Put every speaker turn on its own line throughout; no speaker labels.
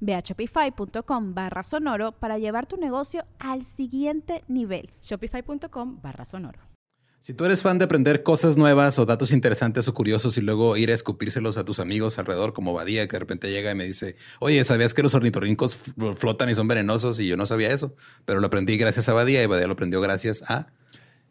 Ve a shopify.com barra sonoro para llevar tu negocio al siguiente nivel.
Shopify.com barra sonoro.
Si tú eres fan de aprender cosas nuevas o datos interesantes o curiosos y luego ir a escupírselos a tus amigos alrededor, como Badía, que de repente llega y me dice, oye, ¿sabías que los ornitorrincos flotan y son venenosos? Y yo no sabía eso, pero lo aprendí gracias a Badía y Badía lo aprendió gracias a...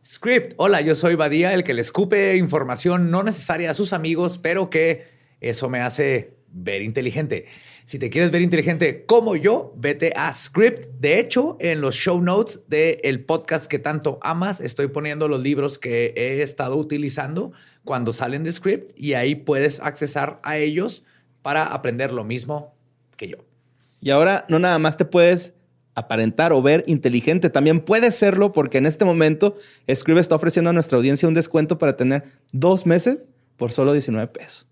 Script. Hola, yo soy Badía, el que le escupe información no necesaria a sus amigos, pero que eso me hace ver inteligente. Si te quieres ver inteligente como yo, vete a Script. De hecho, en los show notes del podcast que tanto amas, estoy poniendo los libros que he estado utilizando cuando salen de Script y ahí puedes accesar a ellos para aprender lo mismo que yo.
Y ahora no nada más te puedes aparentar o ver inteligente, también puedes serlo porque en este momento Script está ofreciendo a nuestra audiencia un descuento para tener dos meses por solo 19 pesos.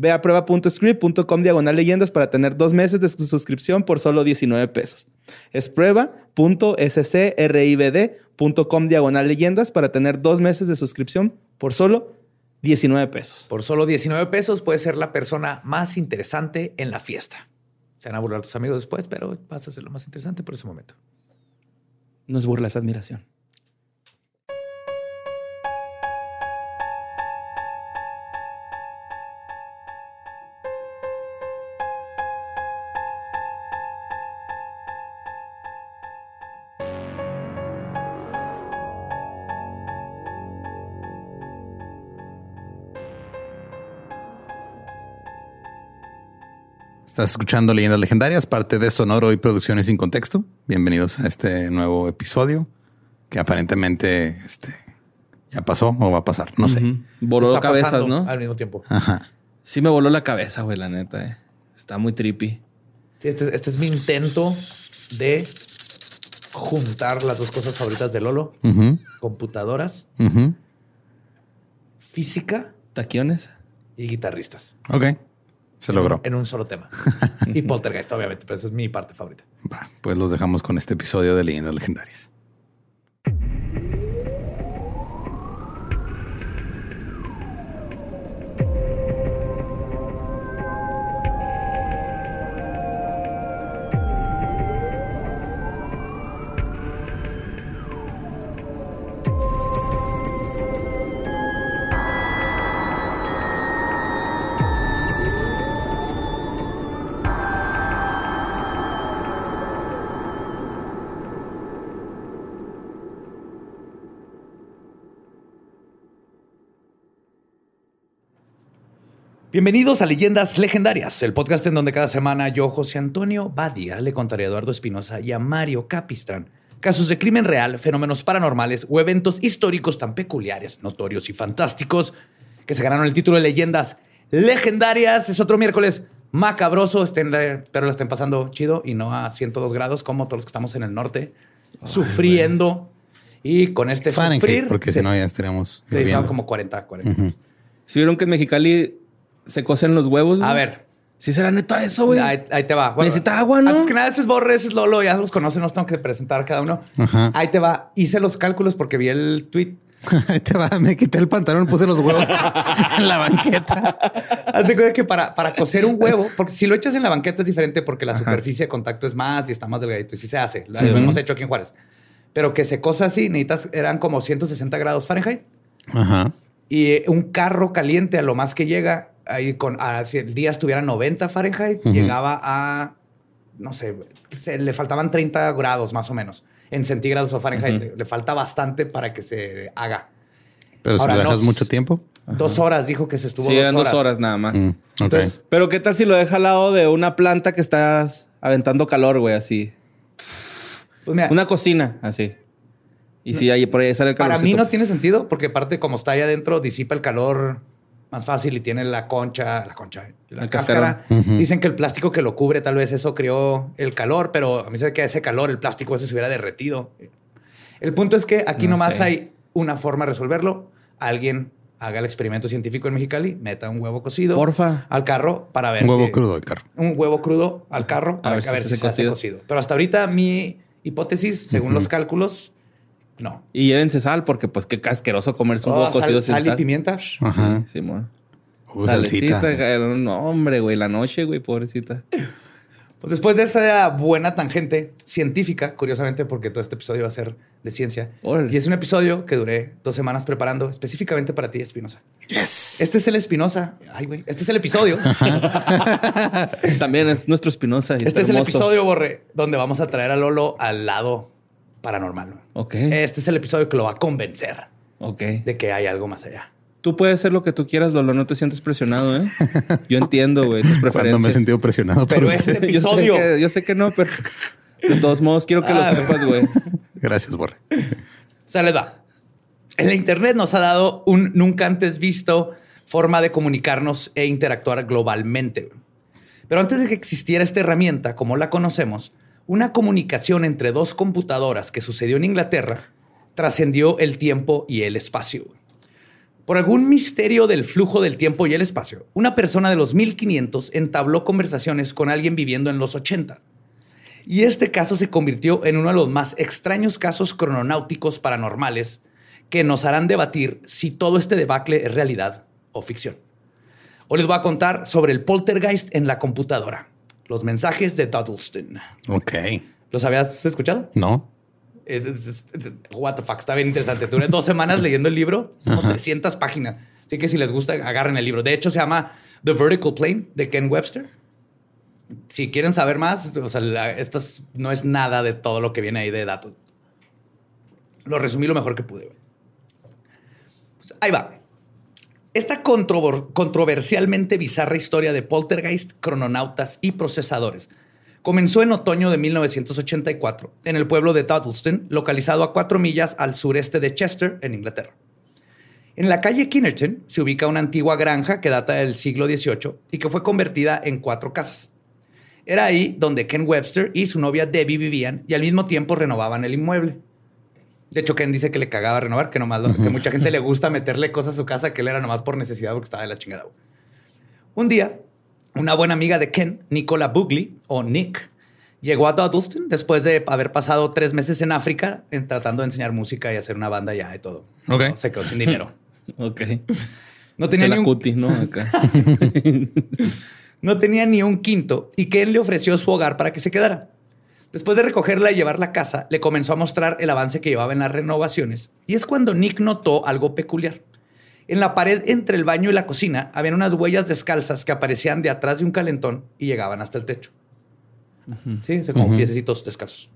Ve a prueba.script.com diagonal leyendas para tener dos meses de suscripción por solo 19 pesos. Es prueba.scribd.com diagonal leyendas para tener dos meses de suscripción por solo 19 pesos.
Por solo 19 pesos puedes ser la persona más interesante en la fiesta. Se van a burlar tus amigos después, pero vas a ser lo más interesante por ese momento.
No es burla, es admiración.
Estás escuchando Leyendas Legendarias, parte de Sonoro y Producciones sin Contexto. Bienvenidos a este nuevo episodio que aparentemente este, ya pasó o va a pasar. No sé.
Voló cabezas, ¿no?
Al mismo tiempo.
Ajá.
Sí me voló la cabeza, güey, la neta. Eh. Está muy trippy.
Sí, este, este, es mi intento de juntar las dos cosas favoritas de Lolo. Computadoras, física.
Taquiones.
Y guitarristas.
Ok. Se logró.
En un solo tema. y Poltergeist, obviamente, pero esa es mi parte favorita.
Va, pues los dejamos con este episodio de Leyendas Legendarias.
Bienvenidos a Leyendas Legendarias, el podcast en donde cada semana yo, José Antonio Badia, le contaré a Eduardo Espinosa y a Mario Capistrán casos de crimen real, fenómenos paranormales o eventos históricos tan peculiares, notorios y fantásticos que se ganaron el título de Leyendas Legendarias. Es otro miércoles macabroso, estén, pero la estén pasando chido y no a 102 grados como todos los que estamos en el norte, sufriendo. Y con este
sufrir... Porque si no ya estaríamos...
Sí, estamos como 40, 40.
Si vieron que en Mexicali se cocen los huevos.
A ver.
Si será neta eso, güey.
Ahí, te va.
Necesita agua, ¿no?
Antes que nada, ese es Borre, ese es Lolo, ya los conocen, no tengo que presentar cada uno. Ahí te va. Hice los cálculos porque vi el tweet.
Ahí te va. Me quité el pantalón, puse los huevos en la banqueta.
Haz de cuenta que para, para cocer un huevo, porque si lo echas en la banqueta es diferente porque la superficie de contacto es más y está más delgadito. Y sí se hace. Lo hemos hecho aquí en Juárez. Pero que se cosa así, necesitas, eran como 160 grados Fahrenheit.
Ajá.
Y un carro caliente a lo más que llega ahí con, si el día estuviera 90 Fahrenheit, llegaba a, no sé, le faltaban 30 grados más o menos. En centígrados o Fahrenheit, le, falta bastante para que se haga.
Pero si
Ahora,
lo dejas
no-
mucho tiempo.
Dos horas dijo que se estuvo
Sí,
dos,
eran
horas.
dos horas nada más.
Mm.
Entonces, pero ¿qué tal si lo deja al lado de una planta que estás aventando calor, güey? Así.
Pues mira,
Una cocina, así. Y si ahí por ahí sale el calor.
para mí no tiene sentido porque aparte como está ahí adentro disipa el calor más fácil y tiene la concha, la concha, la
El
cáscara. Dicen que el plástico que lo cubre tal vez eso creó el calor, pero a mí se ve que ese calor el plástico ese se hubiera derretido. El punto es que aquí
No
nomás
sé.
hay una forma de resolverlo. Alguien haga el experimento científico en Mexicali, meta un huevo cocido
Porfa.
al carro para ver
Un huevo
si-
crudo del carro.
un huevo crudo al carro para a ver,
si
si
se
se hace
cocido.
cocido. Pero hasta ahorita mi hipótesis, según los cálculos, no.
Y llévense sal porque pues qué casqueroso comerse un
Oh,
huevo cocido
sal,
sin
sal
sal.
y pimienta.
Ajá.
Sí, sí.
Uh,
Salecita.
salsita.
No, hombre, güey. La noche, güey, pobrecita.
Pues después de esa buena tangente científica, curiosamente, porque todo este episodio va a ser de ciencia, y es un episodio que duré dos semanas preparando específicamente para ti, Espinosa.
Yes.
Este es el Espinosa. Ay, güey. Este es el episodio.
También es nuestro Espinosa. y
este
está
es el episodio, Borre, donde vamos a traer a Lolo al lado paranormal.
Ok.
Este es el episodio que lo va a convencer
Ok.
de que hay algo más allá.
Tú puedes hacer lo que tú quieras, Lolo. No te sientes presionado, ¿eh? Yo entiendo, güey, tus preferencias.
Cuando me he sentido presionado por
Pero
usted.
este
yo, sé
episodio.
que, yo sé que no, pero de todos modos quiero que
Ah.
lo sepas, güey.
Gracias, Borre.
O sea, les va. El Internet nos ha dado un nunca antes visto forma de comunicarnos e interactuar globalmente. Pero antes de que existiera esta herramienta como la conocemos, una comunicación entre dos computadoras que sucedió en Inglaterra trascendió el tiempo y el espacio. Por algún misterio del flujo del tiempo y el espacio, una persona de los 1500 entabló conversaciones con alguien viviendo en los 80. Y este caso se convirtió en uno de los más extraños casos crononáuticos paranormales que nos harán debatir si todo este debacle es realidad o ficción. Hoy les voy a contar sobre el poltergeist en la computadora, los mensajes de Duddleston.
Ok.
¿Los habías escuchado?
No.
Es- What the fuck, está bien interesante. Duré dos semanas leyendo el libro, como 300 páginas. Así que si les gusta, agarren el libro. De hecho, se llama The Vertical Plane de Ken Webster. Si quieren saber más, o sea, esto es- no es nada de todo lo que viene ahí de datos. Lo resumí lo mejor que pude. Pues, ahí va. Esta controversialmente bizarra historia de poltergeist, crononautas y procesadores comenzó en otoño de 1984 en el pueblo de Duddleston, localizado a cuatro millas al sureste de Chester, en Inglaterra. En la calle Kinnerton se ubica una antigua granja que data del siglo XVIII y que fue convertida en cuatro casas. Era ahí donde Ken Webster y su novia Debbie vivían y al mismo tiempo renovaban el inmueble. De hecho, Ken dice que le cagaba renovar, que nomás lo- que mucha gente le gusta meterle cosas a su casa que él era nomás por necesidad porque estaba de la chingada. Un día, una buena amiga de Ken, Nicola Bugley, o Nick, llegó a Duddleston después de haber pasado tres meses en África en tratando de enseñar música y hacer una banda ya y todo.
Ok.
No, se quedó sin dinero.
Ok.
No tenía,
De
ni
la
un,
cuti, ¿no? Acá.
no tenía ni un quinto y Ken le ofreció su hogar para que se quedara. Después de recogerla y llevarla a casa, le comenzó a mostrar el avance que llevaba en las renovaciones. Y es cuando Nick notó algo peculiar. En la pared entre el baño y la cocina habían unas huellas descalzas que aparecían de atrás de un calentón y llegaban hasta el techo. Sí, o sea, como
Ujú.
piececitos descalzos.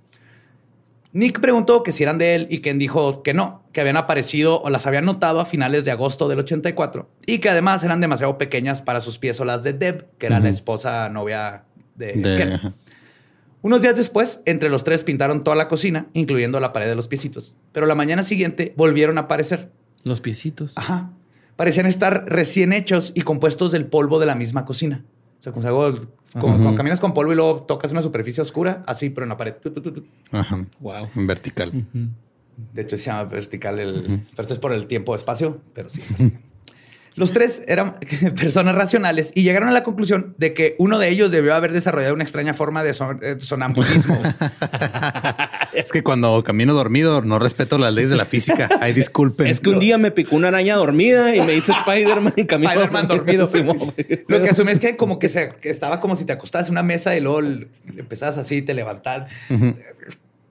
Nick preguntó que si eran de él y Ken dijo que no, que habían aparecido o las habían notado a finales de agosto del 84 y que además eran demasiado pequeñas para sus pies o las de Deb, que era la esposa novia de,
De-
Ken. Unos días después, entre los tres pintaron toda la cocina, incluyendo la pared de los piecitos. Pero la mañana siguiente volvieron a aparecer.
Los piecitos.
Ajá. Parecían estar recién hechos y compuestos del polvo de la misma cocina. O sea, como, como cuando caminas con polvo y luego tocas una superficie oscura, así, pero en la pared.
Ajá.
Wow.
En vertical.
De hecho, se llama vertical el. Pero esto es por el tiempo-espacio, pero sí. Los tres eran personas racionales y llegaron a la conclusión de que uno de ellos debió haber desarrollado una extraña forma de son- eh, sonambulismo.
Es que cuando camino dormido no respeto las leyes de la física. Ay, disculpen.
Es que un día me picó una araña dormida y me hizo Spider-Man y camino
Spider-Man dormido. Lo que asumí es que como que se que estaba como si te acostabas en una mesa y luego empezabas así y te levantabas.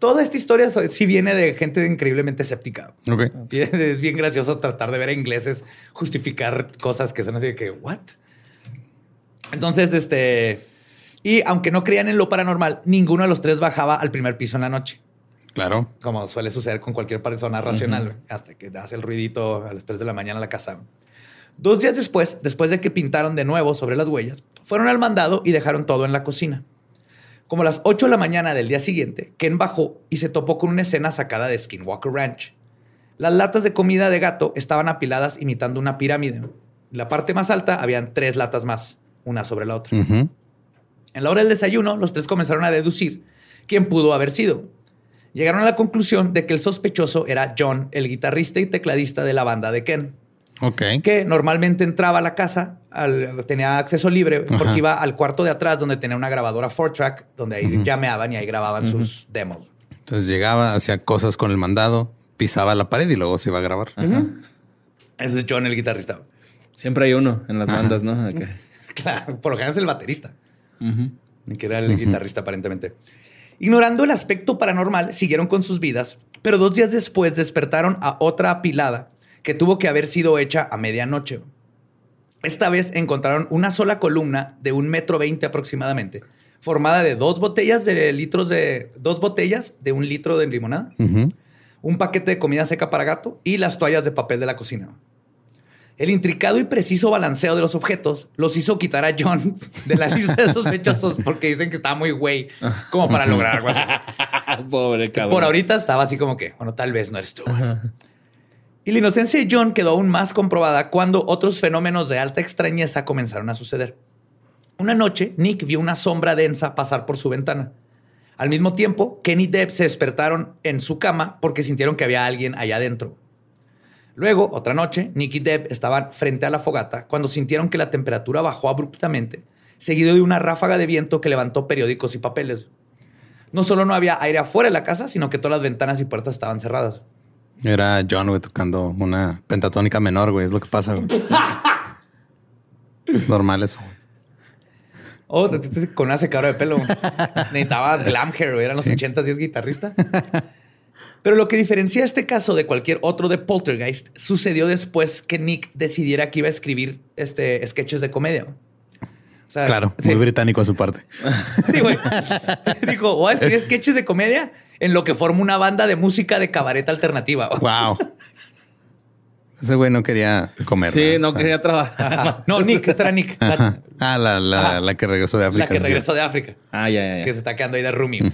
Toda esta historia sí viene de gente increíblemente escéptica.
Ok.
Y es bien gracioso tratar de ver a ingleses justificar cosas que son así de que, ¿what? Entonces, este... Y aunque no creían en lo paranormal, ninguno de los tres bajaba al primer piso en la noche.
Claro.
como suele suceder con cualquier persona racional, hasta que hace el ruidito a las 3 de la mañana en la casa. Dos días después, después de que pintaron de nuevo sobre las huellas, fueron al mandado y dejaron todo en la cocina. Como a las 8 de la mañana del día siguiente, Ken bajó y se topó con una escena sacada de Skinwalker Ranch. Las latas de comida de gato estaban apiladas imitando una pirámide. En la parte más alta habían tres latas más, una sobre la otra. En la hora del desayuno, los tres comenzaron a deducir quién pudo haber sido. Llegaron a la conclusión de que el sospechoso era John, el guitarrista y tecladista de la banda de Ken, Que normalmente entraba a la casa, al- tenía acceso libre porque
Ajá.
iba al cuarto de atrás donde tenía una grabadora 4-track, donde ahí llameaban y ahí grababan sus demos.
Entonces llegaba, hacía cosas con el mandado, pisaba la pared y luego se iba a grabar.
Ese es John, el guitarrista.
Siempre hay uno en las bandas, ¿no?
Claro, por lo general es el baterista. Que era el guitarrista aparentemente. Ignorando el aspecto paranormal, siguieron con sus vidas, pero dos días después despertaron a otra apilada que tuvo que haber sido hecha a medianoche. Esta vez encontraron una sola columna de un metro veinte aproximadamente, formada de dos botellas de litros de dos botellas de un litro de limonada,
Ujú.
un paquete de comida seca para gato y las toallas de papel de la cocina. El intricado y preciso balanceo de los objetos los hizo quitar a John de la lista de sospechosos porque dicen que estaba muy güey como para lograr algo así.
Pobre cabrón.
Por ahorita estaba así como que, bueno, tal vez no eres tú. Y la inocencia de John quedó aún más comprobada cuando otros fenómenos de alta extrañeza comenzaron a suceder. Una noche, Nick vio una sombra densa pasar por su ventana. Al mismo tiempo, Ken y Deb se despertaron en su cama porque sintieron que había alguien allá adentro. Luego, otra noche, Nick y Deb estaban frente a la fogata cuando sintieron que la temperatura bajó abruptamente, seguido de una ráfaga de viento que levantó periódicos y papeles. No solo no había aire afuera de la casa, sino que todas las ventanas y puertas estaban cerradas.
Era John, güey, tocando una pentatónica menor, güey. Es lo que pasa, güey. Normal eso. güey.
Oh, con una secadora de pelo. Necesitabas glam hair, güey. eran los 80 y es guitarrista. Pero lo que diferencia este caso de cualquier otro de Poltergeist sucedió después que Nick decidiera que iba a escribir este, sketches de comedia. O sea,
Claro,
sí.
muy británico a su parte.
Sí, güey. Dijo, voy a escribir sketches de comedia en lo que forma una banda de música de cabaret alternativa.
Wow. Ese güey no quería comer.
Sí,
¿no? O
quería trabajar.
Ajá. No, Nick, esta era Nick.
Ajá. Ah, la, la, la que regresó de África.
la que
sí,
regresó de África.
Ah, ya, ya,
Que
ya.
se está quedando ahí de roomie.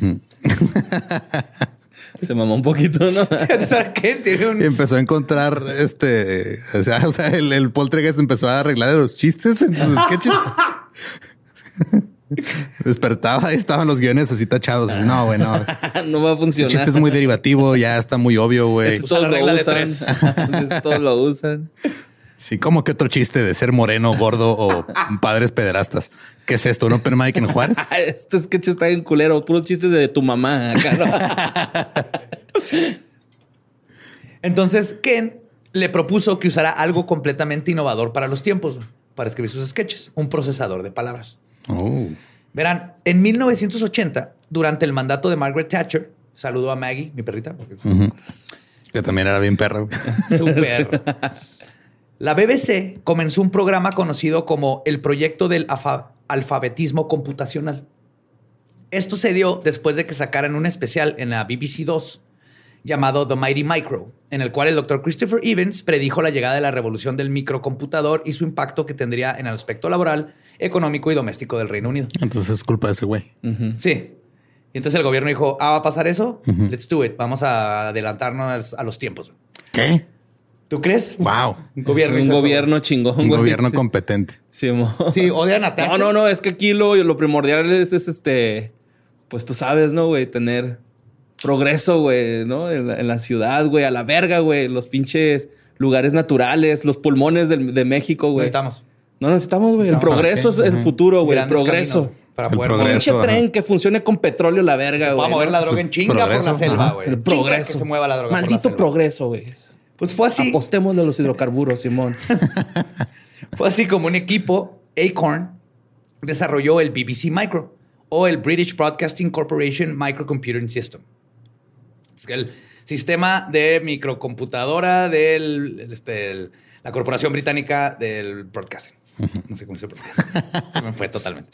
Se mamó un poquito, ¿no?
¿Sabes qué? Tiene un...
Y empezó a encontrar este. O sea, o sea el, el poltergeist empezó a arreglar los chistes en sus sketches. Despertaba y estaban los guiones así tachados. No, güey, no.
no va a
Este
funcionar.
chiste es muy derivativo, ya está muy obvio, güey.
La
Todos lo
regla de
usan.
tres.
Todos lo usan.
Sí, como que otro chiste de ser moreno, gordo o padres pederastas. ¿Qué es esto? ¿Un open mic en Juárez?
Este sketch está en culero. Puros chistes de tu mamá. Acá, ¿no?
Entonces, Ken le propuso que usara algo completamente innovador para los tiempos, para escribir sus sketches, un procesador de palabras.
Oh.
Verán, en 1980, durante el mandato de Margaret Thatcher, saludo a Maggie, mi perrita, porque es.
Que también era bien perro. güey.
un perro. La BBC comenzó un programa conocido como el Proyecto del Alfabetismo Computacional. Esto se dio después de que sacaran un especial en la BBC 2 llamado The Mighty Micro, en el cual el doctor Christopher Evans predijo la llegada de la revolución del microcomputador y su impacto que tendría en el aspecto laboral, económico y doméstico del Reino Unido.
Entonces es culpa de ese güey.
Sí. Y entonces el gobierno dijo, ah, va a pasar eso, let's do it, vamos a adelantarnos a los tiempos.
¿Qué?
¿Tú crees?
Wow.
Un gobierno
un
eso.
gobierno chingón,
Un
güey.
gobierno
Sí.
competente.
Sí, mo.
Sí, odian a Thatcher.
No, no, no, es que aquí lo, lo primordial es, es, este, pues tú sabes, ¿no, güey? Tener progreso, güey, ¿no? En la, en la ciudad, güey, a la verga, güey, los pinches lugares naturales, los pulmones del- de México, güey.
Necesitamos
No necesitamos, güey. El progreso es el futuro, güey. El progreso.
para
El
poder
progreso.
Pinche
ajá.
tren que funcione con petróleo, la verga, güey.
pueda mover la droga en chinga por la
progreso,
selva, güey.
El
Chinga
progreso.
Que se mueva la droga por la
Maldito progreso, güey.
Pues fue así.
Apostémosle a los hidrocarburos, Simón.
Fue así como un equipo, Acorn, desarrolló el BBC Micro o el British Broadcasting Corporation Microcomputing System. Es que el sistema de microcomputadora de la Corporación Británica del Broadcasting. No sé cómo se pronuncia. Se me fue totalmente.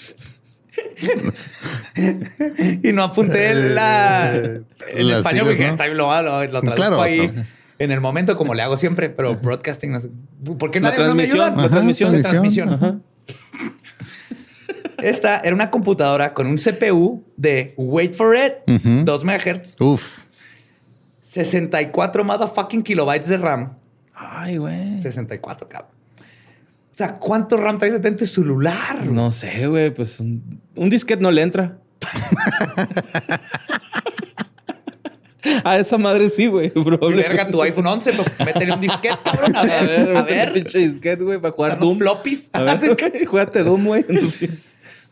y no apunté la, el
Las
español porque
¿no?
está lo, lo, lo traduzco
Claro,
ahí en el momento como le hago siempre, pero broadcasting no sé. ¿Por qué
La
nadie no me
transmisión,
ayuda?
la transmisión.
La transmisión.
Ajá.
Esta era una computadora con un CPU de, wait for it,
Ujú.
2 MHz,
Uf.
64 motherfucking kilobytes de RAM.
Ay, güey.
64, cabrón. O sea, ¿cuánto RAM traes en tu celular?
No sé, güey. Pues un, un disquete no le entra. A esa madre sí, güey.
Verga, tu iPhone 11, pero métele un disquete, cabrón. A ver,
A ver,
a ver.
un pinche disquete, güey, para jugar Doom.
floppies.
A ver, juégate Doom, güey.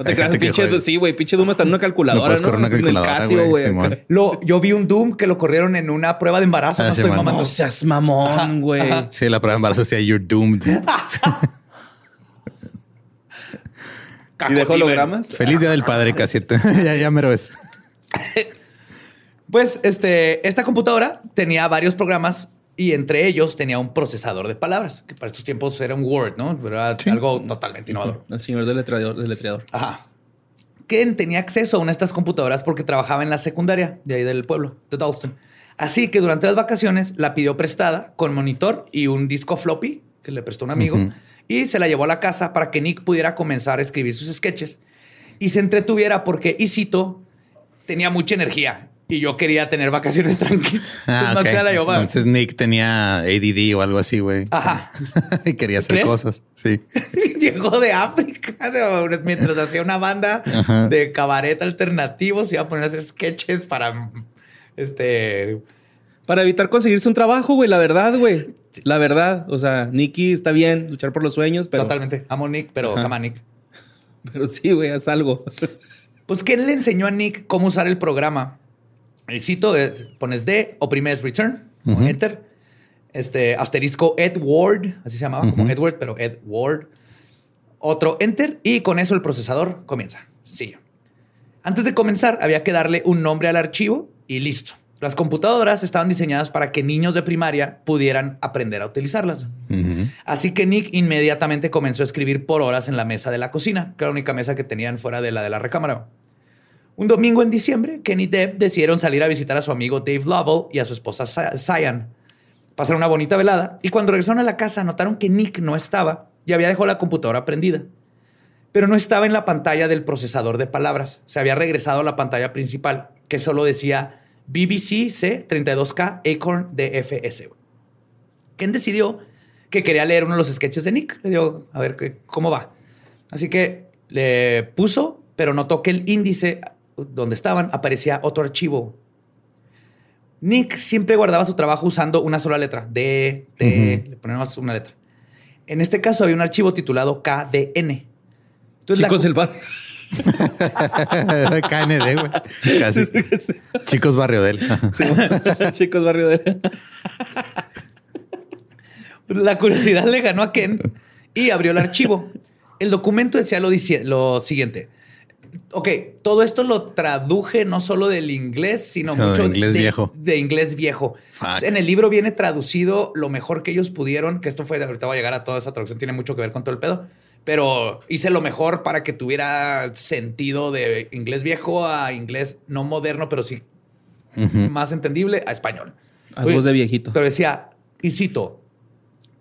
No te
Hay
creas, pinche, sí, güey, pinche Doom está en una calculadora, ¿no?
una
En el
calculadora,
Casio,
güey.
Lo, yo vi un Doom que lo corrieron en una prueba de embarazo.
Ah,
no
sí,
estoy
man.
mamando.
No seas mamón, güey.
Sí, la prueba de embarazo decía you're doomed.
¿Y de hologramas?
Feliz día del padre, casi. ya, ya mero es.
Pues este, esta computadora tenía varios programas y entre ellos tenía un procesador de palabras, que para estos tiempos era un Word, ¿no? Era
Sí.
algo totalmente innovador.
El señor del letreador. Del letreador.
Ajá. Ken tenía acceso a una de estas computadoras porque trabajaba en la secundaria de ahí del pueblo, de Dalston. Así que durante las vacaciones la pidió prestada con monitor y un disco floppy que le prestó un amigo y se la llevó a la casa para que Nick pudiera comenzar a escribir sus sketches y se entretuviera porque, y cito, tenía mucha energía y yo quería tener vacaciones tranquilas.
Ah,
la llevaba.
Entonces Nick tenía ADD o algo así, güey.
Ajá.
y quería hacer
¿Crees?
cosas. Sí.
Llegó de África de- mientras hacía una banda
Ajá.
de cabaret alternativo. Se iba a poner a hacer sketches para este.
Para evitar conseguirse un trabajo, güey, la verdad, güey. La verdad. O sea, Nicky está bien, luchar por los sueños, pero.
Totalmente. Amo Nick, pero cama Nick.
Pero sí, güey, haz algo.
Pues, ¿quién le enseñó a Nick cómo usar el programa? El cito, pones D, oprimes return,
Ujú.
enter. Este asterisco Edward, así se llamaba, como. Edward, pero Edward. Otro enter y con eso el procesador comienza. Sí. Antes de comenzar, había que darle un nombre al archivo y listo. Las computadoras estaban diseñadas para que niños de primaria pudieran aprender a utilizarlas. Así que Nick inmediatamente comenzó a escribir por horas en la mesa de la cocina, que era la única mesa que tenían fuera de la de la recámara. Un domingo en diciembre, Ken y Deb decidieron salir a visitar a su amigo Dave Lovell y a su esposa Sa- Cyan. Pasaron una bonita velada y cuando regresaron a la casa notaron que Nick no estaba y había dejado la computadora prendida. Pero no estaba en la pantalla del procesador de palabras. Se había regresado a la pantalla principal, que solo decía BBC C32K Acorn DFS. Ken decidió que quería leer uno de los sketches de Nick. Le dio a ver cómo va. Así que le puso, pero notó que el índice donde estaban aparecía otro archivo. Nick siempre guardaba su trabajo usando una sola letra. D, T, le ponemos una letra. En este caso había un archivo titulado KDN. Entonces,
Chicos del bar.
Era KND, güey. Casi. Chicos barrio de él.
Chicos barrio de.
La curiosidad le ganó a Ken y abrió el archivo. El documento decía lo siguiente. Ok, todo esto lo traduje no solo del inglés, sino
Sino de
mucho
inglés
de,
viejo.
de inglés viejo.
Fuck.
En el libro viene traducido lo mejor que ellos pudieron, que esto fue, ahorita voy a llegar a toda esa traducción, tiene mucho que ver con todo el pedo, pero hice lo mejor para que tuviera sentido de inglés viejo a inglés no moderno, pero sí más entendible a español.
Haz voz de viejito.
Pero decía, y cito,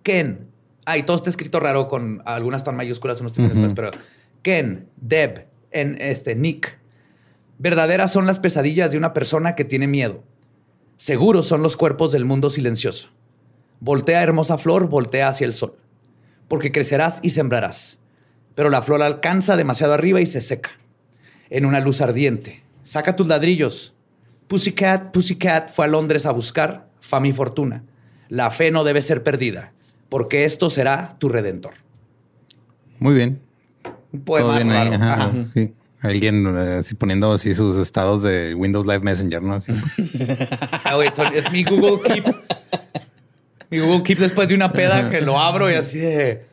Ken, ah, y todo está escrito raro con algunas tan mayúsculas, unos
Ujú.
minúsculas, pero Ken, Deb, en este Nick. Verdaderas son las pesadillas de una persona que tiene miedo. Seguros son los cuerpos del mundo silencioso. Voltea, hermosa flor, voltea hacia el sol. Porque crecerás y sembrarás. Pero la flor alcanza demasiado arriba y se seca. En una luz ardiente. Saca tus ladrillos. Pussycat, Pussycat fue a Londres a buscar fama y fortuna. La fe no debe ser perdida, porque esto será tu redentor.
Muy bien.
Un poema
Todo bien ahí.
raro.
ajá,
Ajá.
sí. Alguien eh, así poniendo así sus estados de Windows Live Messenger, ¿no? Así.
Ah, güey, es mi Google Keep. Mi Google Keep después de una peda que lo abro y así de...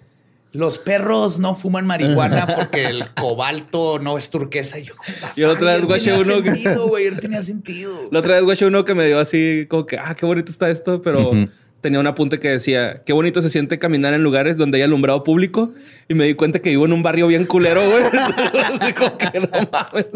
Los perros no fuman marihuana porque el cobalto no es turquesa. Y yo,
Yo la otra vez guaché uno que-
sentido, güey, no tenía sentido.
La otra vez, güey, uno que me dio así como que, ah, qué bonito está esto, pero. Tenía un apunte que decía, qué bonito se siente caminar en lugares donde hay alumbrado público. Y me di cuenta que vivo en un barrio bien culero, güey. Así como que no mames.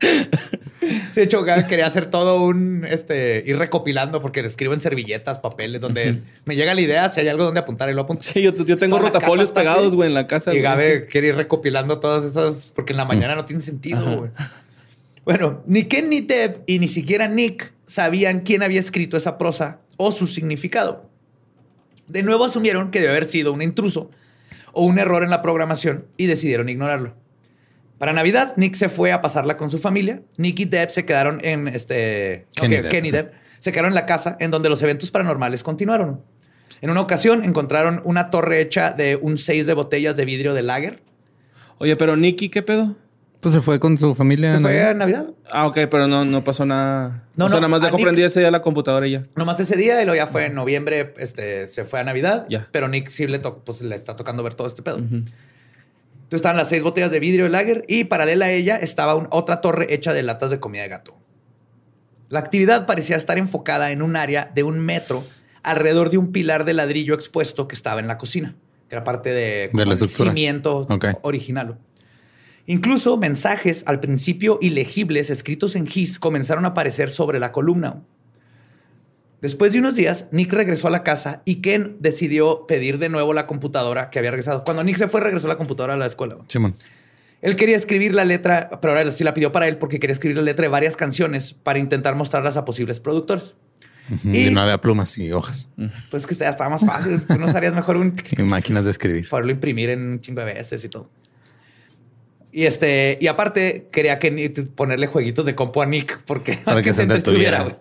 de hecho, quería hacer todo un, este, ir recopilando porque escribo en servilletas, papeles, donde me llega la idea, si hay algo donde apuntar y lo apunto.
Sí, yo, yo tengo rotafolios pegados, güey, en la casa.
Y. Gabe quiere ir recopilando todas esas, porque en la mañana no tiene sentido, güey. Bueno, ni Ken ni Deb y ni siquiera Nick sabían quién había escrito esa prosa o su significado. De nuevo asumieron que debe haber sido un intruso o un error en la programación y decidieron ignorarlo. Para Navidad, Nick se fue a pasarla con su familia. Nick y Deb se quedaron en este. no,
Ken y
que-
Deb.
Ken y Deb se quedaron en la casa en donde los eventos paranormales continuaron. En una ocasión encontraron una torre hecha de un seis de botellas de vidrio de lager.
Oye, pero Nicky, ¿qué pedo?
Pues se fue con su familia.
Se fue a Navidad.
Ah, ok, pero no, no pasó nada.
No,
o sea,
no,
nada más
a
dejó
Nick-
prendida ese día la computadora y ya.
Nomás ese día y luego ya fue en noviembre, este, se fue a Navidad.
Ya.
Pero Nick sí le, to- pues, le está tocando ver todo este pedo. Entonces estaban las seis botellas de vidrio de lager y paralela a ella estaba un- otra torre hecha de latas de comida de gato. La actividad parecía estar enfocada en un área de un metro alrededor de un pilar de ladrillo expuesto que estaba en la cocina, que era parte de,
la
el
estructura.
cimiento
Ok.
original. Incluso mensajes al principio ilegibles escritos en GIS comenzaron a aparecer sobre la columna. Después de unos días, Nick regresó a la casa y Ken decidió pedir de nuevo la computadora que había regresado. Cuando Nick se fue, regresó la computadora a la escuela.
Simón.
Él quería escribir la letra, pero ahora sí la pidió para él porque quería escribir la letra de varias canciones para intentar mostrarlas a posibles productores. Y-
Y no había plumas y hojas
Pues que ya estaba más fácil. Tú no harías mejor un
y máquinas de escribir.
poderlo imprimir en un chingo de veces y todo. Y este, y aparte quería que ponerle jueguitos de compo a Nick porque
Para que se entretuviera.
güey.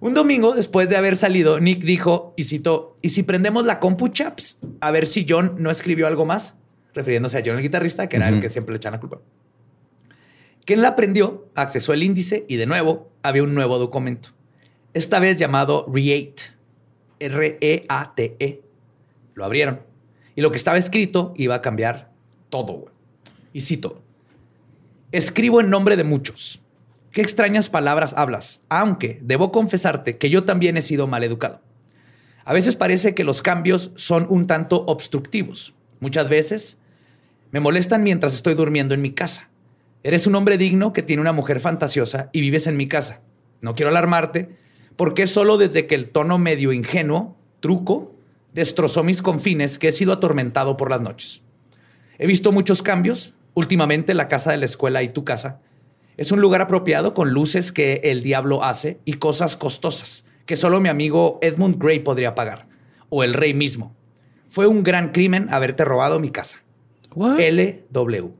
Un domingo después de haber salido, Nick dijo, y citó, ¿y si prendemos la compu chaps? A ver si John no escribió algo más, refiriéndose a John el guitarrista, que era el que siempre le echaban la culpa. Quien la prendió, accesó el índice y de nuevo había un nuevo documento. Esta vez llamado REATE. R-E-A-T-E. E. Lo abrieron. Y lo que estaba escrito iba a cambiar todo. Y cito. Escribo en nombre de muchos. Qué extrañas palabras hablas, aunque debo confesarte que yo también he sido maleducado. A veces parece que los cambios son un tanto obstructivos. Muchas veces me molestan mientras estoy durmiendo en mi casa. Eres un hombre digno que tiene una mujer fantasiosa y vives en mi casa. No quiero alarmarte, porque solo desde que el tono medio ingenuo, truco, destrozó mis confines que he sido atormentado por las noches. He visto muchos cambios. Últimamente la casa de la escuela y tu casa es un lugar apropiado con luces que el diablo hace y cosas costosas que solo mi amigo Edmund Gray podría pagar. O el rey mismo. Fue un gran crimen haberte robado mi casa. LW.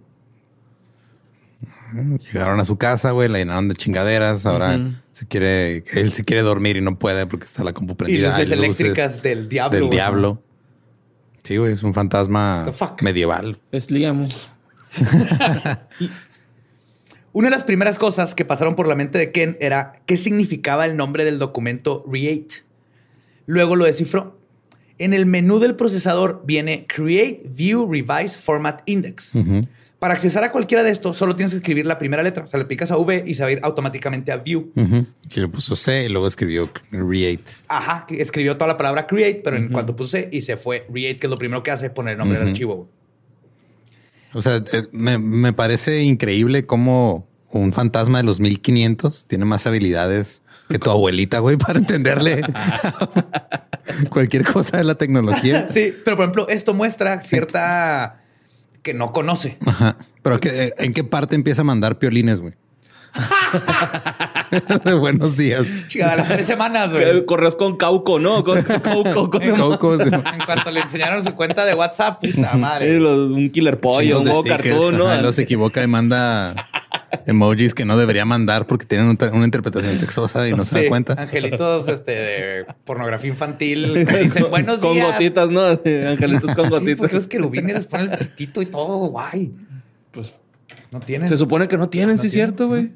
Llegaron a su casa, güey, la llenaron de chingaderas. Ahora se quiere, él se quiere dormir y no puede porque está la compu
Y
prendida.
luces
Hay
eléctricas del diablo.
del
güey.
diablo. Sí, güey, es un fantasma medieval.
Es Liam.
Una de las primeras cosas que pasaron por la mente de Ken era qué significaba el nombre del documento Create. Luego lo descifró. En el menú del procesador viene Create View Revise Format Index. Para accesar a cualquiera de estos, solo tienes que escribir la primera letra. O sea, le picas a V y se va a ir automáticamente a View.
Que le puso C y luego escribió Reate.
Ajá, escribió toda la palabra Create, pero en cuanto puse y se fue Create, que es lo primero que hace, poner el nombre del archivo.
O sea, eh, me, me parece increíble cómo un fantasma de los 1500 tiene más habilidades que tu abuelita, güey, para entenderle cualquier cosa de la tecnología.
Sí, pero por ejemplo, esto muestra cierta que no conoce.
Ajá. Pero que, eh, ¿en qué parte empieza a mandar piolines, güey? de buenos días.
Chica, a las tres semanas, güey.
Correos con Cauco, ¿no? Con Cauco.
Caucos, güey.
En cuanto le enseñaron su cuenta de WhatsApp, puta madre.
los- un killer pollo, un
stickers.
cartoon, ¿no?
Ajá, se equivoca y manda emojis que no debería mandar porque tienen una, una interpretación sexosa y no se
Sí,
da cuenta.
Angelitos este, de pornografía infantil que dicen buenos
con
días.
gotitas, ¿no? Angelitos con
Sí,
gotitas.
porque los querubines les ponen el pitito y todo, guay.
Pues
No tienen.
se supone que no tienen, sí, es
tienen.
cierto, güey.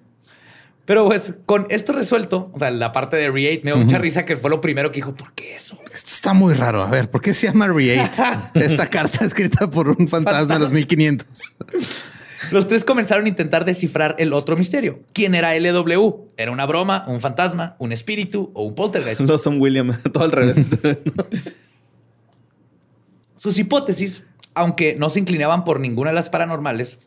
Pero pues con esto resuelto, o sea, la parte de Reate me dio mucha risa que fue lo primero que dijo, ¿por qué eso?
Esto está muy raro. A ver, ¿por qué se llama Reate? Esta carta escrita por un fantasma de los 1500.
Los tres comenzaron a intentar descifrar el otro misterio. ¿Quién era LW? ¿Era una broma, un fantasma, un espíritu o un poltergeist?
No son William, todo al revés.
Sus hipótesis, aunque no se inclinaban por ninguna de las paranormales,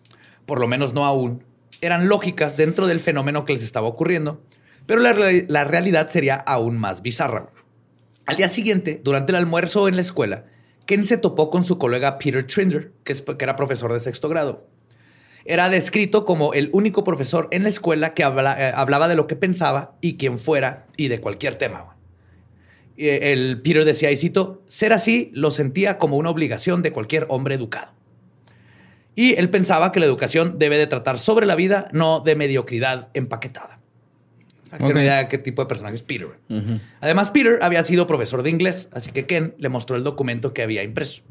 por lo menos no aún, eran lógicas dentro del fenómeno que les estaba ocurriendo, pero la, la realidad sería aún más bizarra. Al día siguiente, durante el almuerzo en la escuela, Ken se topó con su colega Peter Trinder, que, era profesor de sexto grado. Era descrito como el único profesor en la escuela que habla- eh, hablaba de lo que pensaba y quien fuera y de cualquier tema. Eh, El Peter decía, y cito, ser así lo sentía como una obligación de cualquier hombre educado. Y él pensaba que la educación debe de tratar sobre la vida, no de mediocridad empaquetada. Para que se den
Ok.
una idea de qué tipo de personaje es Peter. Además, Peter había sido profesor de inglés, así que Ken le mostró el documento que había impreso.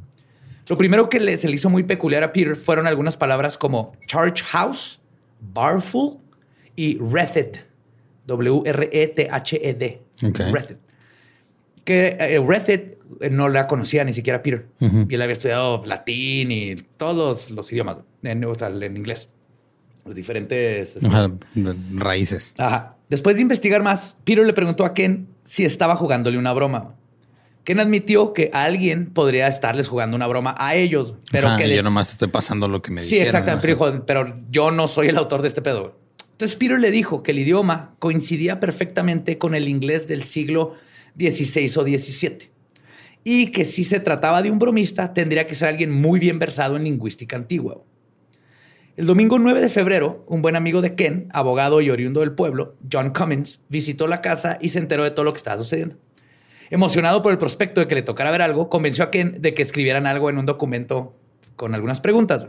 Lo primero que le- se le hizo muy peculiar a Peter fueron algunas palabras como Charge House, Barful y Rethed. W-R-E-T-H-E-D.
Ok.
Rethed. Que eh, Rethed eh, no la conocía ni siquiera Peter. Y él había estudiado latín y todos los, idiomas en, o sea, en inglés. Los diferentes... este,
Ajá, raíces.
Ajá. Después de investigar más, Peter le preguntó a Ken si estaba jugándole una broma. Ken admitió que alguien podría estarles jugando una broma a ellos, pero
Ajá,
que
y
le-
yo nomás estoy pasando lo que me
Sí,
dijeron,
exactamente. Pero, dijo, pero yo no soy el autor de este pedo. Entonces Peter le dijo que el idioma coincidía perfectamente con el inglés del siglo XVI o XVII. Y que si se trataba de un bromista, tendría que ser alguien muy bien versado en lingüística antigua. El domingo 9 de febrero, un buen amigo de Ken, abogado y oriundo del pueblo, John Cummins, visitó la casa y se enteró de todo lo que estaba sucediendo. Emocionado por el prospecto de que le tocara ver algo, convenció a Ken de que escribieran algo en un documento con algunas preguntas.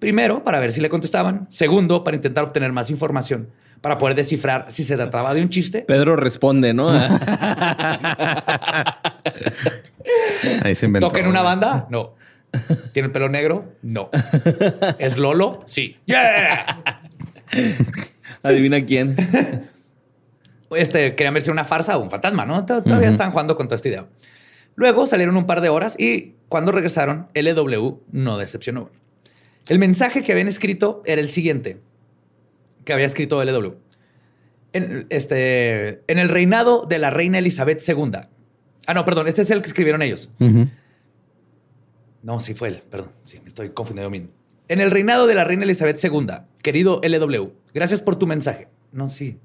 Primero, para ver si le contestaban. Segundo, para intentar obtener más información, para poder descifrar si se trataba de un chiste.
Pedro responde, ¿no?
Ahí se inventó.
¿Toca en una banda? No. ¿Tiene el pelo negro? No. ¿Es Lolo? Sí. ¡Yeah!
Adivina quién.
Este, querían ver si era una farsa o un fantasma, ¿no? Todavía están jugando con toda esta idea. Luego salieron un par de horas y cuando regresaron, LW no decepcionó. El mensaje que habían escrito era el siguiente, que había escrito LW. En, este, en el reinado de la reina Elizabeth II. Ah, no, perdón, este es el que escribieron ellos. No, sí fue él, perdón. Sí, me estoy confundiendo yo mismo. En el reinado de la reina Elizabeth II, querido LW, gracias por tu mensaje. No, sí.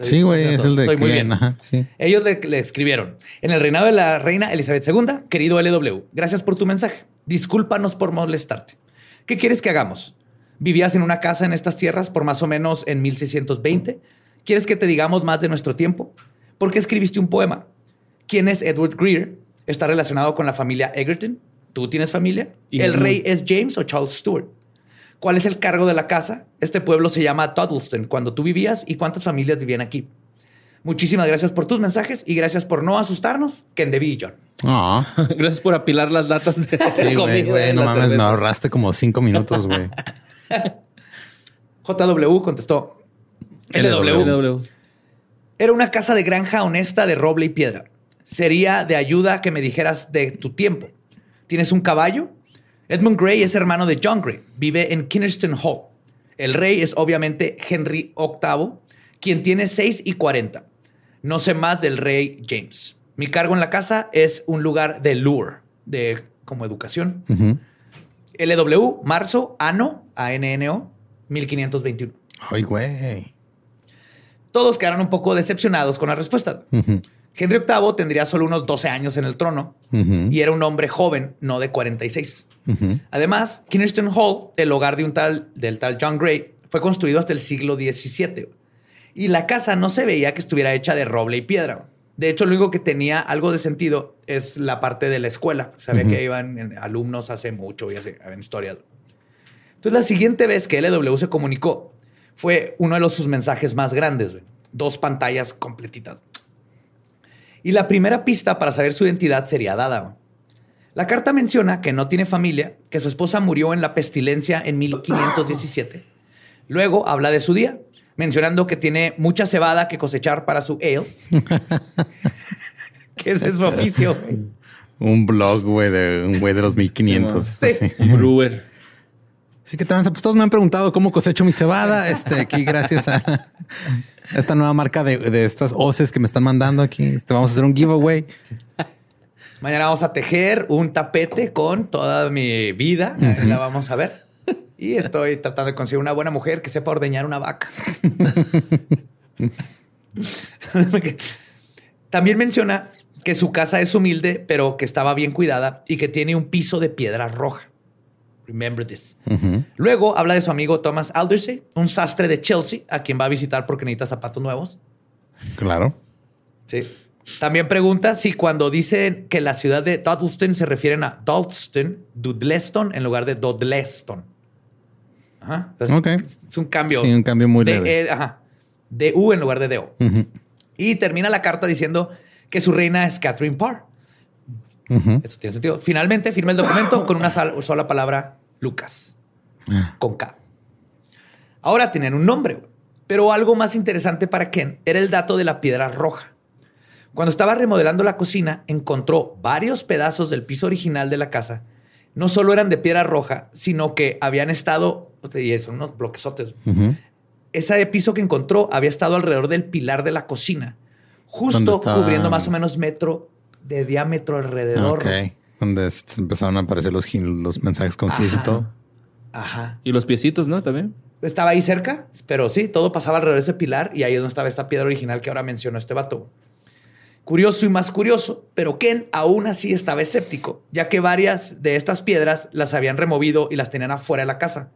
Sí, güey, es el de
Estoy muy bien.
ajá, sí.
Ellos le, le escribieron. En el reinado de la reina Elizabeth II, querido LW, gracias por tu mensaje. Discúlpanos por molestarte. ¿Qué quieres que hagamos? ¿Vivías en una casa en estas tierras por más o menos en 1620? ¿Quieres que te digamos más de nuestro tiempo? ¿Por qué escribiste un poema? ¿Quién es Edward Greer? ¿Está relacionado con la familia Egerton? ¿Tú tienes familia?
Y
¿El rey es James o Charles Stewart? ¿Cuál es el cargo de la casa? Este pueblo se llama Tuttleston. Cuando tú vivías y cuántas familias vivían aquí. Muchísimas gracias por tus mensajes y gracias por no asustarnos, Ken Debbie y John.
Ah,
Gracias por apilar las latas de
sí, güey,
comida
güey, no
la
mames, me ahorraste como cinco minutos, güey.
JW contestó. LW.
LW.
Era una casa de granja honesta de roble y piedra. Sería de ayuda que me dijeras de tu tiempo. ¿Tienes un caballo? Edmund Gray es hermano de John Gray. Vive en Kinnerston Hall. El rey es obviamente Henry VIII, quien tiene 6 y 40. No sé más del rey James. Mi cargo en la casa es un lugar de lure, de como educación. LW, marzo, ano, A-N-N-O, 1521.
Ay, güey.
Todos quedaron un poco decepcionados con la respuesta. Henry VIII tendría solo unos 12 años en el trono y era un hombre joven, no de 46.
Ujú.
Además, Kinnerston Hall, el hogar de un tal, del tal John Gray, fue construido hasta el siglo XVII. Y la casa no se veía que estuviera hecha de roble y piedra. De hecho, lo único que tenía algo de sentido es la parte de la escuela. Sabía que iban alumnos hace mucho y habían historias. Entonces, la siguiente vez que LW se comunicó fue uno de los, sus mensajes más grandes. Dos pantallas completitas. Y la primera pista para saber su identidad sería dada. La carta menciona que no tiene familia, que su esposa murió en la pestilencia en 1517. Luego habla de su día, mencionando que tiene mucha cebada que cosechar para su ale. que ese es su oficio.
Un blog, güey, de un güey de los 1500.
Sí.
Brewer.
Sí, que tranza. Pues todos me han preguntado cómo cosecho mi cebada. Este, aquí, gracias a esta nueva marca de, de estas hoces que me están mandando aquí. Este, vamos a hacer un giveaway.
Mañana vamos a tejer un tapete con toda mi vida. Ahí La vamos a ver. Y estoy tratando de conseguir una buena mujer que sepa ordeñar una vaca. También menciona que su casa es humilde, pero que estaba bien cuidada y que tiene un piso de piedra roja. Remember this. Luego habla de su amigo Thomas Aldersey, un sastre de Chelsea, a quien va a visitar porque necesita zapatos nuevos.
Claro.
Sí. También pregunta si cuando dicen que la ciudad de Dudleston se refieren a Dudleston, Dudleston en lugar de Dudleston. Ajá. Entonces,
Ok.
Es un cambio.
Sí, un cambio muy
de,
leve.
ajá. De U en lugar de de O.
Ujú,
Y termina la carta diciendo que su reina es Catherine Parr. Eso tiene sentido. Finalmente firma el documento con una sola palabra, Lucas,
Ah,
con K. Ahora tienen un nombre, pero algo más interesante para Ken era el dato de la piedra roja. Cuando estaba remodelando la cocina, encontró varios pedazos del piso original de la casa. No solo eran de piedra roja, sino que habían estado, y son unos bloquesotes.
ujú.
Ese piso que encontró había estado alrededor del pilar de la cocina,
¿Dónde
justo cubriendo más o menos metro de diámetro alrededor.
Ok. Donde empezaron a aparecer los, los mensajes con gis y
Ajá.
todo.
Ajá.
Y los piecitos, ¿no? También.
Estaba ahí cerca, pero sí, todo pasaba alrededor de ese pilar y ahí es donde estaba esta piedra original que ahora mencionó este vato. Curioso y más curioso, pero Ken aún así estaba escéptico, ya que varias de estas piedras las habían removido y las tenían afuera de la casa.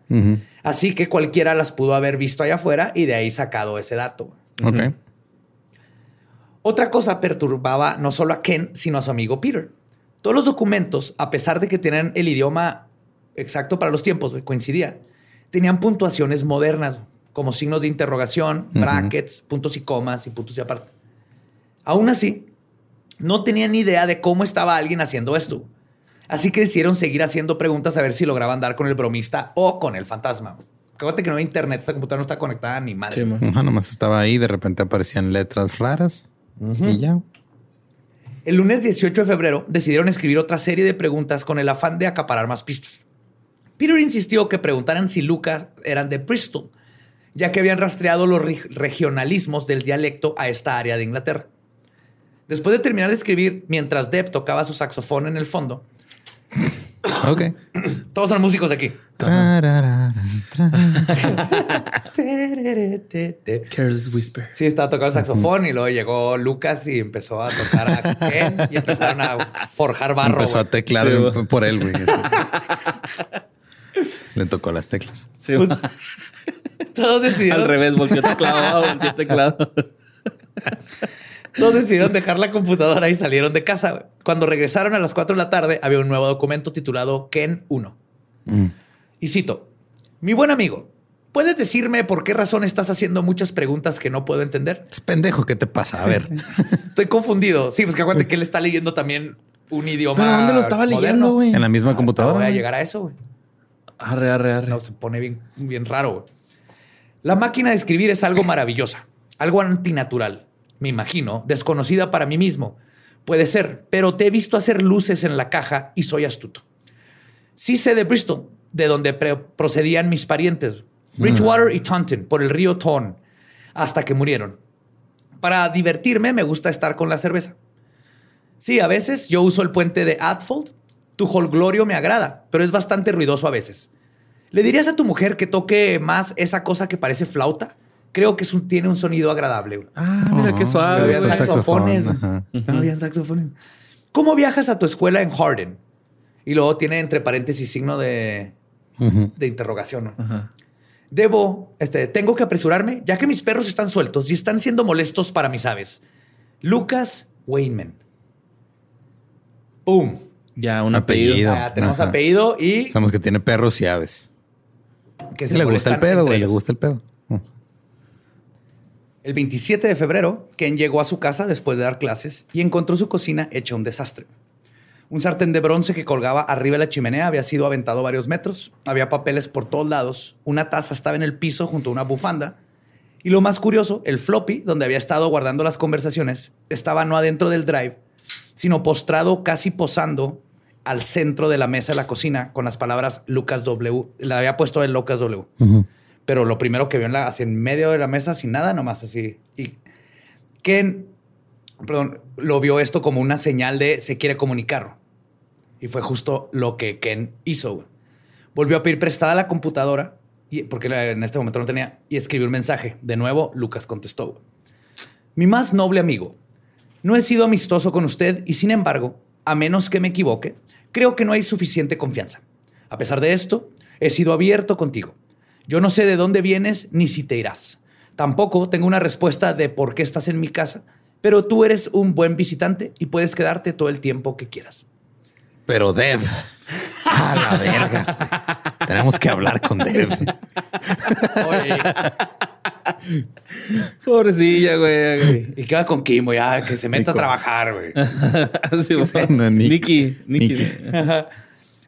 Así que cualquiera las pudo haber visto allá afuera y de ahí sacado ese dato.
Ok.
Otra cosa perturbaba no solo a Ken, sino a su amigo Peter. Todos los documentos, a pesar de que tenían el idioma exacto para los tiempos, coincidía, tenían puntuaciones modernas, como signos de interrogación, brackets, puntos y comas y puntos y aparte. Aún así, no tenían ni idea de cómo estaba alguien haciendo esto. Así que decidieron seguir haciendo preguntas a ver si lograban dar con el bromista o con el fantasma. Acuérdate que no hay internet, esta computadora no está conectada ni madre.
Sí, man.
Ajá, nomás estaba ahí, de repente aparecían letras raras y ya.
El lunes 18 de febrero decidieron escribir otra serie de preguntas con el afán de acaparar más pistas. Peter insistió que preguntaran si Lucas eran de Bristol, ya que habían rastreado los reg- regionalismos del dialecto a esta área de Inglaterra. Después de terminar de escribir, mientras Deb tocaba su saxofón en el fondo,
Ok.
todos son músicos aquí.
Careless Whisper.
Sí, estaba tocando el saxofón y luego llegó Lucas y empezó a tocar a Ken y empezaron a forjar barro.
Empezó a teclar
Sí,
por él, güey. Le tocó las teclas.
Sí,
Pues. Todos decidieron
Al revés, volteó teclado, volteó teclado.
Todos decidieron dejar la computadora y salieron de casa. Cuando regresaron a las 4 de la tarde, había un nuevo documento titulado Ken 1.
Mm.
Y cito, mi buen amigo, ¿puedes decirme por qué razón estás haciendo muchas preguntas que no puedo entender?
Es pendejo, ¿qué te pasa? A ver.
Estoy confundido. Sí, pues que acuérdate que él está leyendo también un idioma
¿Pero dónde lo estaba
moderno.
leyendo, güey?
En la misma
Ahorita
computadora.
Voy a llegar a eso, güey.
Arre, arre, arre.
No, se pone bien, bien raro. güey. La máquina de escribir es algo maravillosa, algo antinatural, me imagino, desconocida para mí mismo. Puede ser, pero te he visto hacer luces en la caja y soy astuto. Sí sé de Bristol, de donde procedían mis parientes, Bridgewater y Taunton, por el río Ton, hasta que murieron. Para divertirme me gusta estar con la cerveza. Sí, a veces yo uso el puente de Atfold. Tu holglorio me agrada, pero es bastante ruidoso a veces. ¿Le dirías a tu mujer que toque más esa cosa que parece flauta? Creo que tiene un sonido agradable. güey.
Ah, mira qué
Oh,
suave.
Habían
güey.
saxofón,
saxofones. No habían saxofones. ¿Cómo viajas a tu escuela en Harden? Y luego tiene entre paréntesis signo de, interrogación. ¿no? Debo, este, tengo que apresurarme, ya que mis perros están sueltos y están siendo molestos para mis aves. Lucas Wayman. ¡Pum!
Ya, un
Apellido.
apellido.
Ya tenemos
Ajá.
apellido y
Sabemos que tiene perros y aves.
que
Sí, le gusta el pedo, güey. Le gusta el pedo.
El 27 de febrero, Ken llegó a su casa después de dar clases y encontró su cocina hecha un desastre. Un sartén de bronce que colgaba arriba de la chimenea había sido aventado varios metros, había papeles por todos lados, una taza estaba en el piso junto a una bufanda y lo más curioso, el floppy donde había estado guardando las conversaciones estaba no adentro del drive, sino postrado casi posando al centro de la mesa de la cocina con las palabras Lucas W. Le había puesto el Lucas W. Pero lo primero que vio en, la, en medio de la mesa, sin nada, nomás así. Y Ken, perdón, lo vio esto como una señal de se quiere comunicar. Y fue justo lo que Ken hizo. Volvió a pedir prestada la computadora, y, porque en este momento no tenía, y escribió un mensaje. De nuevo, Lucas contestó. Mi más noble amigo, no he sido amistoso con usted y sin embargo, a menos que me equivoque, creo que no hay suficiente confianza. A pesar de esto, he sido abierto contigo. Yo no sé de dónde vienes ni si te irás. Tampoco tengo una respuesta de por qué estás en mi casa, pero tú eres un buen visitante y puedes quedarte todo el tiempo que quieras.
Pero Dev, a la verga. Tenemos que hablar con Dev.
Pobrecilla, güey.
Y queda con Kim, güey, ah, que se meta a trabajar, güey.
Sí, güey.
No, Nick.
Nicky, Nicky.
Nicky.
Ajá.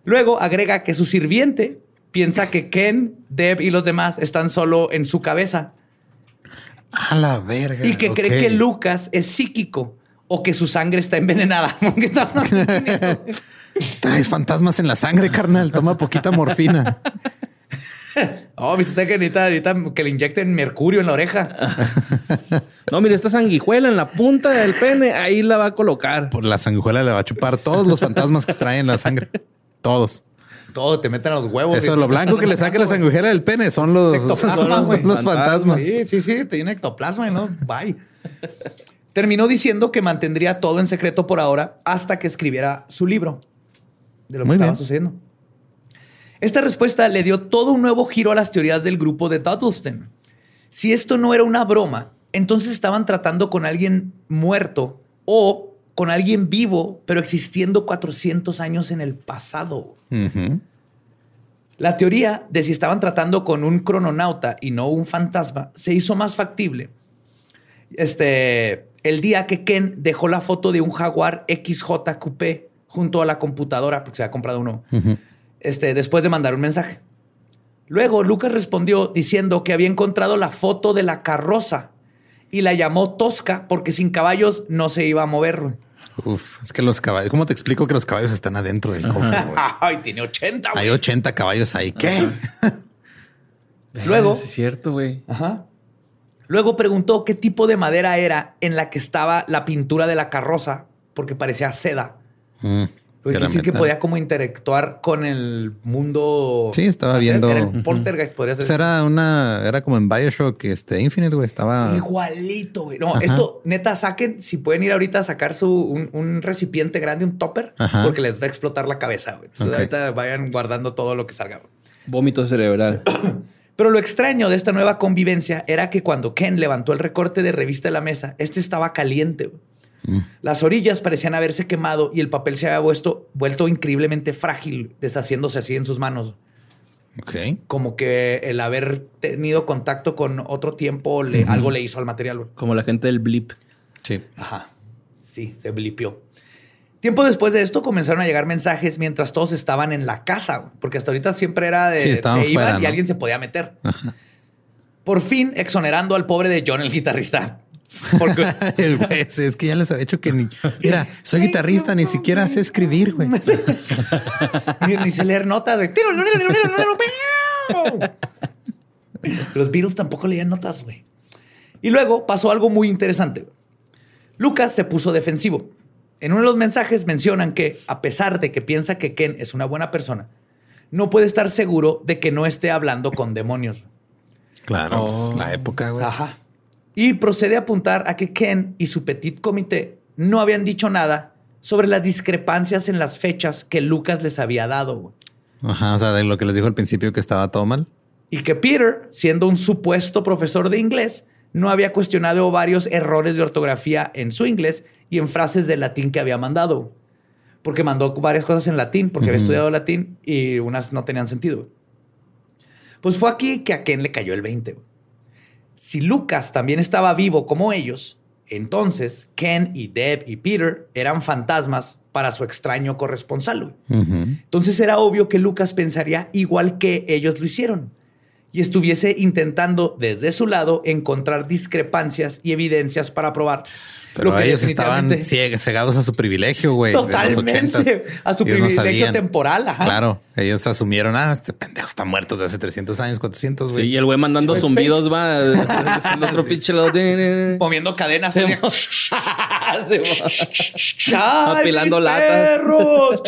Luego agrega que su sirviente piensa que Ken, Deb y los demás están solo en su cabeza
A la verga.
y que cree que Lucas es psíquico o que su sangre está envenenada.
Traes fantasmas en la sangre, carnal. Toma poquita morfina.
oh, viste que necesita, necesita que le inyecten mercurio en la oreja.
No, mire, esta sanguijuela en la punta del pene, ahí la va a colocar.
Por la sanguijuela le va a chupar todos los fantasmas que traen la sangre. Todos.
Todo te meten a los huevos.
Eso, lo blanco que le saque la sanguijuela del pene son los,
Ectoplasma,
son los- los fantasmas.
Sí, sí, sí, tenía un ectoplasma y no, bye. Terminó diciendo que mantendría todo en secreto por ahora hasta que escribiera su libro de lo que estaba sucediendo. Esta respuesta le dio todo un nuevo giro a las teorías del grupo de Duddleston. Si esto no era una broma, entonces estaban tratando con alguien muerto o con alguien vivo, pero existiendo 400 años en el pasado. La teoría de si estaban tratando con un crononauta y no un fantasma se hizo más factible. Este, el día que Ken dejó la foto de un jaguar XJ Coupé junto a la computadora, porque se había comprado uno, este, después de mandar un mensaje. Luego Lucas respondió diciendo que había encontrado la foto de la carroza y la llamó tosca porque sin caballos no se iba a mover.
Uf, es que los caballos, ¿cómo te explico que los caballos están adentro del cofre? güey?
Ay, tiene 80. güey.
Hay 80 caballos ahí. ¿Qué?
Luego-
es cierto, güey.
Ajá. Luego preguntó qué tipo de madera era en la que estaba la pintura de la carroza, porque parecía seda.
Mm,
Lo que
era
decir que podía como interactuar con el mundo.
Sí, estaba viendo-
Era el poltergeist, podría ser.
Pues era una, era como en Bioshock, este Infinite, güey. Estaba.
Igualito, güey. No,
Ajá.
esto, neta, saquen, si pueden ir ahorita a sacar su, un, un recipiente grande, un topper,
Ajá.
porque les va a explotar la cabeza, güey. Entonces, ahorita vayan guardando todo lo que salga. güey.
Vómito cerebral.
Pero lo extraño de esta nueva convivencia era que cuando Ken levantó el recorte de revista de la mesa, este estaba caliente. güey.
Mm.
Las orillas parecían haberse quemado y el papel se había vuelto, vuelto increíblemente frágil, deshaciéndose así en sus manos.
Ok.
Como que el haber tenido contacto con otro tiempo, le- algo le hizo al material.
Como la gente del blip.
Sí.
Ajá. Sí, se blipió. Tiempo después de esto comenzaron a llegar mensajes mientras todos estaban en la casa, porque hasta ahorita siempre era de
Sí,
se iban
fuera,
y alguien se podía meter. Por fin exonerando al pobre de John el guitarrista. Porque
El güey, es que ya les había hecho que ni. Mira, soy guitarrista, ni siquiera sé escribir, güey.
ni, ni sé leer notas. güey. Los Beatles tampoco leían notas, güey. Y luego pasó algo muy interesante. Lucas se puso defensivo. En uno de los mensajes mencionan que, a pesar de que piensa que Ken es una buena persona, no puede estar seguro de que no esté hablando con demonios.
Claro,
Oh.
pues, la época, güey.
Ajá. Y procede a apuntar a que Ken y su petit comité no habían dicho nada sobre las discrepancias en las fechas que Lucas les había dado.
Ajá. O sea, de lo que les dijo al principio que estaba todo mal.
Y que Peter, siendo un supuesto profesor de inglés, no había cuestionado varios errores de ortografía en su inglés y en frases de latín que había mandado. Porque mandó varias cosas en latín, porque había estudiado latín y unas no tenían sentido. Pues fue aquí que a Ken le cayó el 20. Si Lucas también estaba vivo como ellos, entonces Ken y Deb y Peter eran fantasmas para su extraño corresponsal.
Ujú.
Entonces era obvio que Lucas pensaría igual que ellos lo hicieron, y estuviese intentando desde su lado encontrar discrepancias y evidencias para probar.
Pero
Lo que
ellos estaban cegados a su privilegio, güey.
Totalmente.
80s.
A su
no
privilegio temporal. Ajá.
Claro, ellos asumieron, ah, este pendejo está muerto de hace 300 años, 400,
Sí,
güey.
y el güey mandando
Pues,
zumbidos va. El otro pinche
Moviendo cadenas.
Se
así.
mo- Se mo-
¡Ay,
Apilando latas.
perros!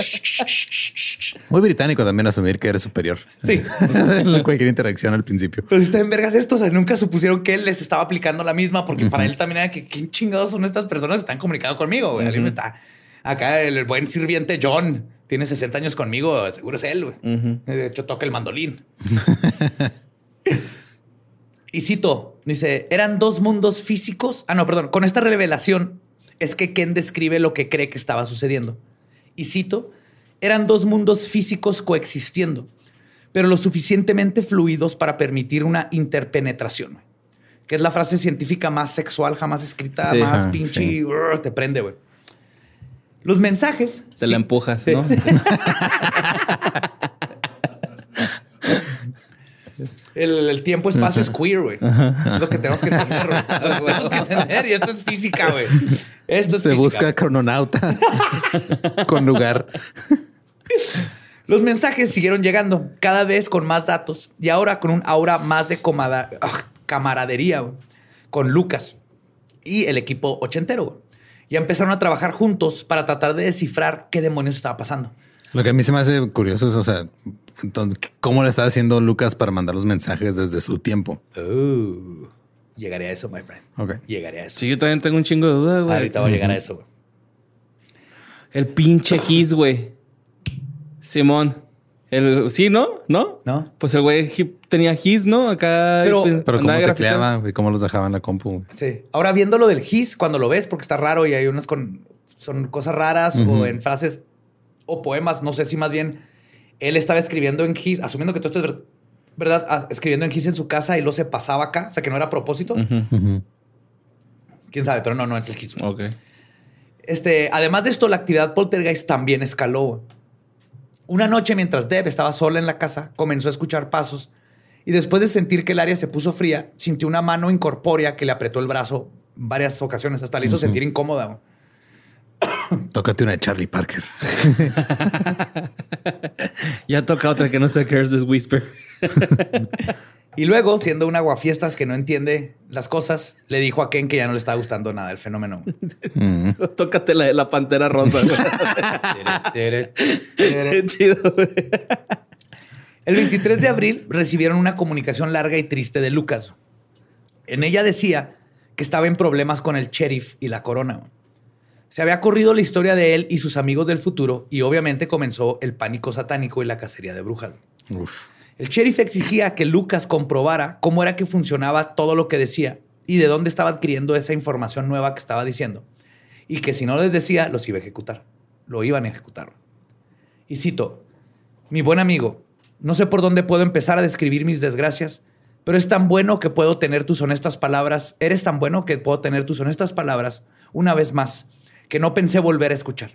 Muy británico también asumir que eres superior.
Sí.
en cualquier interacción al principio.
Pero si está en vergas esto, o sea, nunca supusieron que él les estaba aplicando la misma, porque para él también era que quién chingados son estas personas que están comunicando conmigo. güey? Está acá el buen sirviente John tiene 60 años conmigo, seguro es él. güey. De hecho, toca el mandolín. y cito, dice, eran dos mundos físicos. Ah, no, perdón. Con esta revelación es que Ken describe lo que cree que estaba sucediendo. Y cito, eran dos mundos físicos coexistiendo, pero lo suficientemente fluidos para permitir una interpenetración, güey. que es la frase científica más sexual jamás escrita,
Sí.
más
Ajá,
pinche,
sí.
urgh, te prende, güey. Los mensajes.
Te
sí-
la empujas, ¿no?
El, el tiempo espacio es queer, güey. Es lo que tenemos que entender, güey. Lo que tenemos que entender. Y esto es física, güey. Esto es
Se
física.
busca crononauta con lugar.
Los mensajes siguieron llegando, cada vez con más datos y ahora con un aura más de comada- ah, camaradería güey, con Lucas y el equipo ochentero. güey. Ya empezaron a trabajar juntos para tratar de descifrar qué demonios estaba pasando.
Lo que a mí se me hace curioso es, o sea, entonces, ¿cómo le estaba haciendo Lucas para mandar los mensajes desde su tiempo?
Oh, llegaré a eso, my friend.
Ok.
Llegaré a eso.
Sí, yo también tengo un chingo de dudas, güey.
Ahorita voy a llegar a eso. güey.
El pinche Gis, güey. Simón. El, sí, ¿no? ¿No?
¿No?
Pues el güey tenía Gis, ¿no? Acá.
Pero-
pues,
Pero cómo
andaba grafiteando.
tecleaba y cómo los dejaba en la compu.
Sí. Ahora viendo lo del GIS, cuando lo ves, porque está raro y hay unas con son cosas raras o en frases o poemas, no sé si más bien él estaba escribiendo en GIS, asumiendo que todo esto es ver- verdad, ah, escribiendo en GIS en su casa y lo se pasaba acá, o sea que no era a propósito. Quién sabe, pero no, no es el GIS.
Ok.
Este, además de esto, la actividad poltergeist también escaló. Una noche, mientras Deb estaba sola en la casa, comenzó a escuchar pasos y después de sentir que el área se puso fría, sintió una mano incorpórea que le apretó el brazo en varias ocasiones, hasta le hizo sentir incómoda.
Tócate una de Charlie Parker.
Ya toca otra que no sé qué es this Whisper.
Y luego, siendo un aguafiestas que no entiende las cosas, le dijo a Ken que ya no le estaba gustando nada el fenómeno.
Tócate la de la pantera rosa. güey. Qué chido, güey.
El 23 de abril recibieron una comunicación larga y triste de Lucas. En ella decía que estaba en problemas con el sheriff y la corona. Se había corrido la historia de él y sus amigos del futuro y obviamente comenzó el pánico satánico y la cacería de brujas.
Uf.
El sheriff exigía que Lucas comprobara cómo era que funcionaba todo lo que decía y de dónde estaba adquiriendo esa información nueva que estaba diciendo. Y que si no les decía, los iba a ejecutar. Lo iban a ejecutar. Y cito, mi buen amigo, no sé por dónde puedo empezar a describir mis desgracias, pero es tan bueno que puedo tener tus honestas palabras, eres tan bueno que puedo tener tus honestas palabras una vez más, que no pensé volver a escuchar.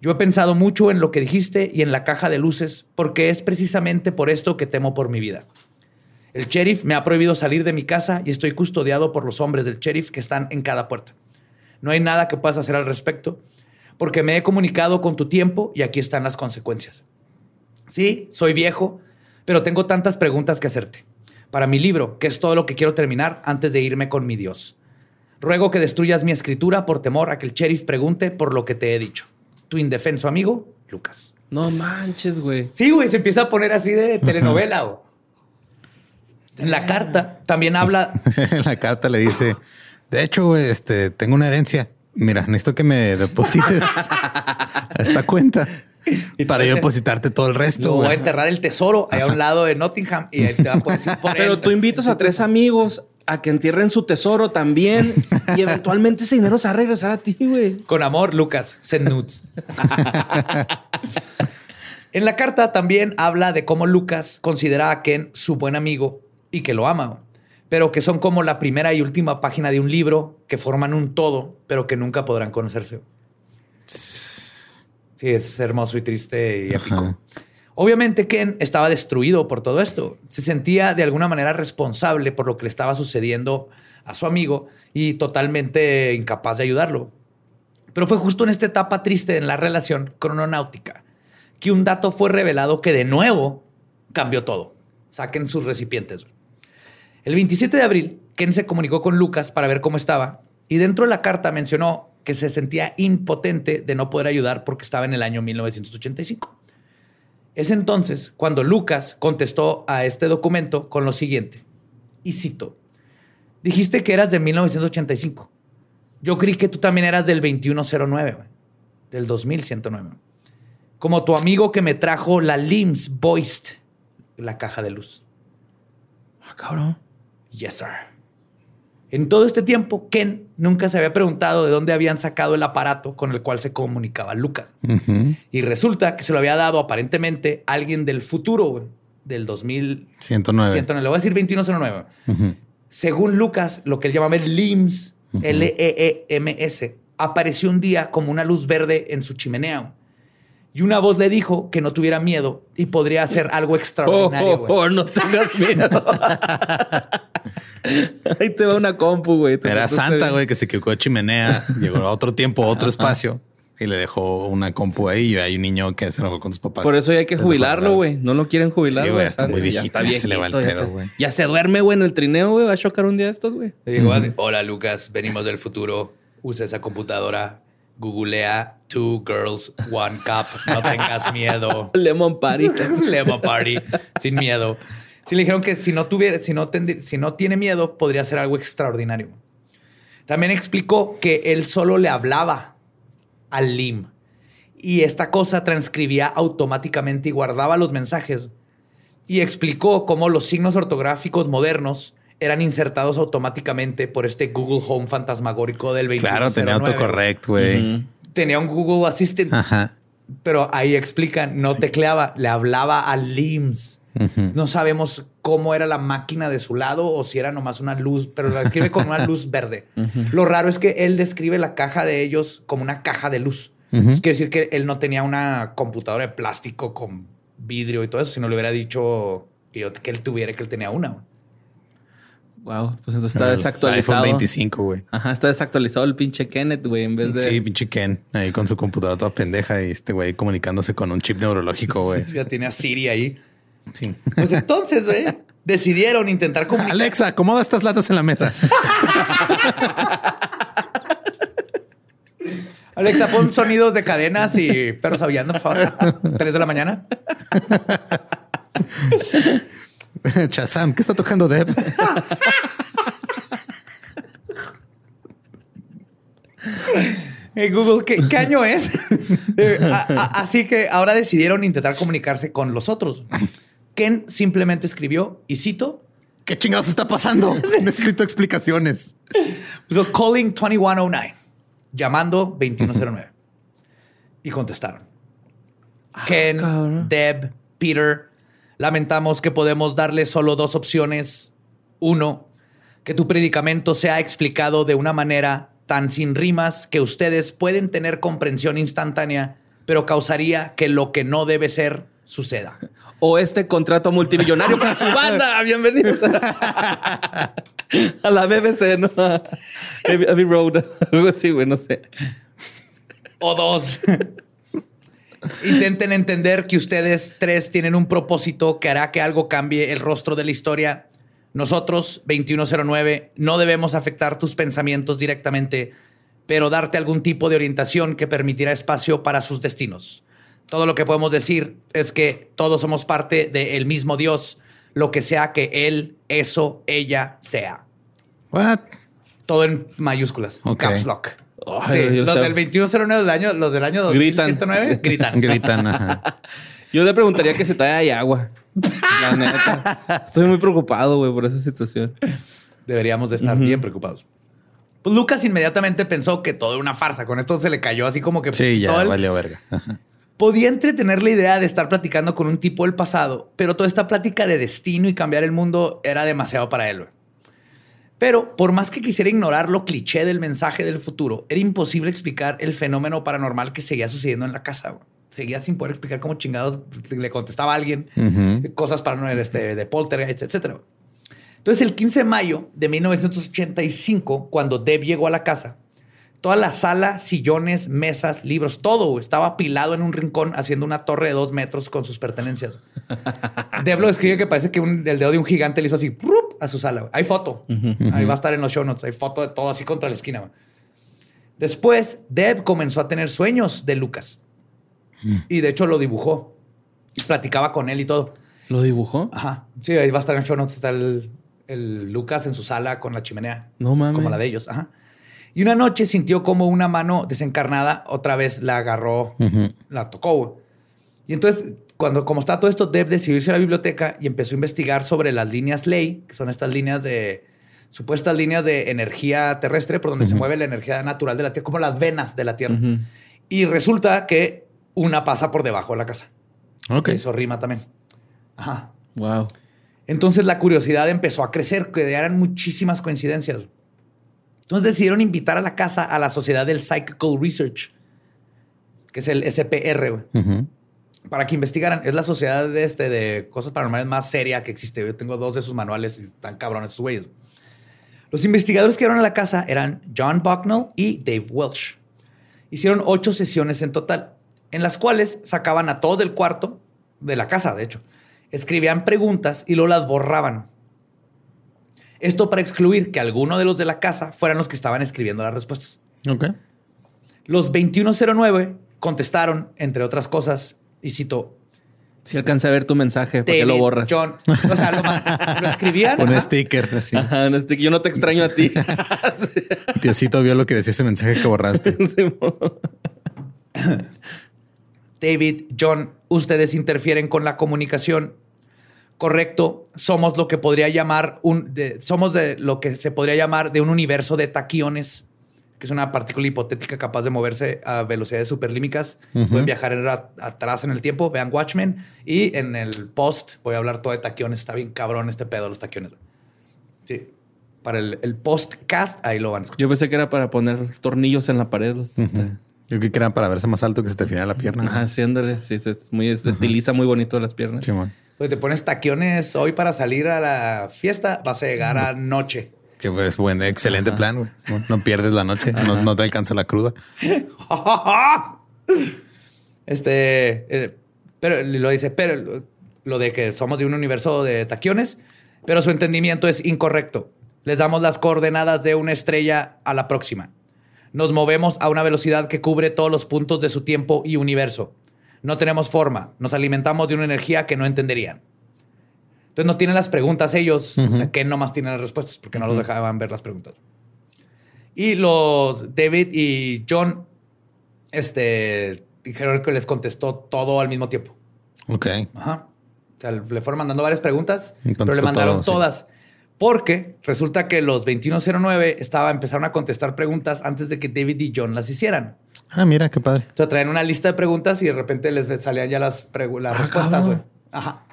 Yo he pensado mucho en lo que dijiste y en la caja de luces, porque es precisamente por esto que temo por mi vida. El sheriff me ha prohibido salir de mi casa y estoy custodiado por los hombres del sheriff que están en cada puerta. No hay nada que puedas hacer al respecto, porque me he comunicado con tu tiempo y aquí están las consecuencias. Sí, soy viejo, pero tengo tantas preguntas que hacerte. Para mi libro, que es todo lo que quiero terminar antes de irme con mi Dios. Ruego que destruyas mi escritura por temor a que el sheriff pregunte por lo que te he dicho. Tu indefenso amigo, Lucas.
No manches, güey.
Sí, güey, se empieza a poner así de telenovela. En la carta también habla.
en la carta le dice, de hecho, güey, este, tengo una herencia. Mira, necesito que me deposites a esta cuenta para yo depositarte todo el resto.
Voy a enterrar el tesoro allá a un lado de Nottingham y ahí te van a poder decir por
Pero
él.
tú invitas a tres amigos a que entierren su tesoro también y eventualmente ese dinero se va a regresar a ti, güey.
Con amor, Lucas, send nudes. en la carta también habla de cómo Lucas considera a Ken su buen amigo y que lo ama, pero que son como la primera y última página de un libro que forman un todo, pero que nunca podrán conocerse. Sí, es hermoso y triste y épico.
Ajá.
Obviamente Ken estaba destruido por todo esto. Se sentía de alguna manera responsable por lo que le estaba sucediendo a su amigo y totalmente incapaz de ayudarlo. Pero fue justo en esta etapa triste en la relación crononáutica que un dato fue revelado que de nuevo cambió todo. Saquen sus recipientes. El 27 de abril, Ken se comunicó con Lucas para ver cómo estaba y dentro de la carta mencionó que se sentía impotente de no poder ayudar porque estaba en el año 1985. Es entonces cuando Lucas contestó a este documento con lo siguiente, y cito, dijiste que eras de 1985. Yo creí que tú también eras del 2109, del 2109. Como tu amigo que me trajo la LIMS Voiced, la caja de luz.
Ah, cabrón.
Yes, sir. En todo este tiempo, Ken nunca se había preguntado de dónde habían sacado el aparato con el cual se comunicaba Lucas. Y resulta que se lo había dado aparentemente alguien del futuro, del 2000.
109.
109. Le voy a decir 2109. Según Lucas, lo que él llamaba el LIMS, L-E-E-M-S, apareció un día como una luz verde en su chimenea. Y una voz le dijo que no tuviera miedo y podría hacer algo extraordinario.
Oh, oh, oh, no tengas miedo. Ahí te va una compu, güey.
Era Santa, güey, que se equivocó de chimenea, llegó a otro tiempo, a otro espacio y le dejó una compu ahí y hay un niño que se enojó con sus papás.
Por eso ya hay que jubilarlo, güey. No lo quieren jubilar,
Sí,
güey.
está muy
ya
viejito, ya se le va el
ya
pedo, güey.
Ya se duerme, güey, en el trineo, güey. Va a chocar un día estos, güey.
Hola Lucas, venimos del futuro. Usa esa computadora. Googlea Two Girls, One Cup. No tengas miedo.
Lemon Party.
Lemon Party. Sin miedo. Sí le dijeron que si no tuviera, si no, tendi- si no tiene miedo, podría ser algo extraordinario. También explicó que él solo le hablaba al LIM. Y esta cosa transcribía automáticamente y guardaba los mensajes. Y explicó cómo los signos ortográficos modernos eran insertados automáticamente por este Google Home fantasmagórico del 2109.
Claro, tenía autocorrect, güey.
Tenía un Google Assistant.
Ajá.
Pero ahí explican, no tecleaba, le hablaba al LIMS. No sabemos cómo era la máquina de su lado o si era nomás una luz, pero la describe con una luz verde. Lo raro es que él describe la caja de ellos como una caja de luz. Quiere decir que él no tenía una computadora de plástico con vidrio y todo eso, sino le hubiera dicho que, yo- que él tuviera, que él tenía una.
Wow, pues entonces está
El
desactualizado.
iPhone 25, güey.
Ajá, está desactualizado el pinche Kenneth, güey, en vez de.
Sí, pinche Ken, ahí con su computadora toda pendeja y este güey comunicándose con un chip neurológico, güey.
Ya tenía Siri ahí.
Sí.
Pues entonces, güey, decidieron intentar comunicar.
Alexa, acomoda estas latas en la mesa.
Alexa, pon sonidos de cadenas y perros aullando, por favor. Tres de la mañana.
Chazam, ¿qué está tocando Deb?
Hey, Google, ¿qué, qué año es? Eh, a- a- así que ahora decidieron intentar comunicarse con los otros. Ken simplemente escribió, y cito,
¿Qué chingados está pasando? Necesito explicaciones.
puso calling 2109, llamando 2109. Y contestaron. Ken,
cabrón.
Deb, Peter, lamentamos que podemos darle solo dos opciones. Uno, que tu predicamento sea explicado de una manera tan sin rimas que ustedes pueden tener comprensión instantánea, pero causaría que lo que no debe ser suceda.
O este contrato multimillonario para su banda. Bienvenidos a, a la BBC, ¿no? A Abbey Abbey Road. Algo así, güey, no sé.
O dos. Intenten entender que ustedes tres tienen un propósito que hará que algo cambie el rostro de la historia. Nosotros, 2109, no debemos afectar tus pensamientos directamente, pero darte algún tipo de orientación que permitirá espacio para sus destinos. Todo lo que podemos decir es que todos somos parte del mismo Dios, lo que sea que Él, eso, ella sea.
What?
Todo en mayúsculas,
Ok.
caps lock.
Ay,
Sí, los del 2109 del año, los del año
Gritan.
2109 gritan.
Gritan. Ajá.
Yo le preguntaría que todavía hay agua. La neta. Estoy muy preocupado, güey, por esa situación.
Deberíamos de estar bien preocupados. Pues Lucas inmediatamente pensó que todo era una farsa. Con esto se le cayó así como que
Sí, ya
todo el-
valió verga.
Podía entretener la idea de estar platicando con un tipo del pasado, pero toda esta plática de destino y cambiar el mundo era demasiado para él. Pero por más que quisiera ignorar lo cliché del mensaje del futuro, era imposible explicar el fenómeno paranormal que seguía sucediendo en la casa. seguía sin poder explicar cómo chingados le contestaba a alguien
Ujú.
cosas para no este, de poltergeist, etcétera. Entonces, el 15 de mayo de 1985, cuando Deb llegó a la casa, toda la sala, sillones, mesas, libros, todo estaba apilado en un rincón haciendo una torre de dos metros con sus pertenencias. Deb lo describe que parece que un- el dedo de un gigante le hizo así ¡prup! a su sala. Hay foto. Ahí va a estar en los show notes. Hay foto de todo así contra la esquina. Después, Deb comenzó a tener sueños de Lucas. Y de hecho lo dibujó. Platicaba con él y todo.
¿Lo dibujó?
Ajá. Sí, ahí va a estar en el show notes. Está el, el Lucas en su sala con la chimenea.
No mames.
Como la de ellos. Ajá. Y una noche sintió como una mano desencarnada otra vez la agarró, la tocó. Y entonces, cuando, como está todo esto, Deb decidió irse a la biblioteca y empezó a investigar sobre las líneas ley, que son estas líneas de supuestas líneas de energía terrestre por donde se mueve la energía natural de la Tierra, como las venas de la Tierra. Y resulta que una pasa por debajo de la casa.
Ok.
Eso rima también. Ajá.
Wow.
Entonces la curiosidad empezó a crecer, que eran muchísimas coincidencias. Entonces decidieron invitar a la casa a la Sociedad del Psychical Research, que es el SPR, güey, para que investigaran. Es la sociedad de, este, de cosas paranormales más seria que existe. Yo tengo dos de sus manuales y están cabrones esos güeyes. Los investigadores que fueron a la casa eran John Bucknell y Dave Welsh. Hicieron ocho sesiones en total, en las cuales sacaban a todos del cuarto, de la casa, de hecho. Escribían preguntas y luego las borraban. Esto para excluir que alguno de los de la casa fueran los que estaban escribiendo las respuestas.
Ok.
Los 2109 contestaron, entre otras cosas, y cito,
Si alcancé a ver tu mensaje, ¿por qué lo borras?
John. O sea, lo, lo escribían.
Un
ajá.
sticker así.
Ajá, no, este, yo no te extraño a ti.
Diosito vio lo que decía ese mensaje que borraste.
David, John, ustedes interfieren con la comunicación. Correcto, somos lo que podría llamar un, de- somos de lo que se podría llamar de un universo de taquiones, que es una partícula hipotética capaz de moverse a velocidades superlímicas. Pueden viajar a- atrás en el tiempo. Vean Watchmen y en el post voy a hablar todo de taquiones. Está bien cabrón este pedo los taquiones. Sí, para el, el postcast ahí lo van a escuchar.
Yo pensé que era para poner tornillos en la pared. los-
Ujú. Yo que era para verse más alto que se te afinara la pierna.
Ajá, sí, ándale. Sí, se, muy, se estiliza muy bonito las piernas.
Simón.
Pues te pones taquiones hoy para salir a la fiesta, vas a llegar a noche.
Que es buen, excelente plan, güey. No pierdes la noche, no, no te alcanza la cruda.
Este, eh, pero lo dice, pero lo de que somos de un universo de taquiones, pero su entendimiento es incorrecto. Les damos las coordenadas de una estrella a la próxima. Nos movemos a una velocidad que cubre todos los puntos de su tiempo y universo. No tenemos forma. Nos alimentamos de una energía que no entenderían. Entonces no tienen las preguntas ellos. O sea, que nomás tienen las respuestas porque no los dejaban ver las preguntas. Y los David y John este, dijeron que les contestó todo al mismo tiempo.
Ok.
Ajá. O sea, le fueron mandando varias preguntas, pero le mandaron
todo, sí.
Porque resulta que los 2109 estaba, empezaron a contestar preguntas antes de que David y John las hicieran.
Ah, mira, qué padre.
O sea, traían una lista de preguntas y de repente les salían ya las,
Ah,
respuestas, güey. Ajá.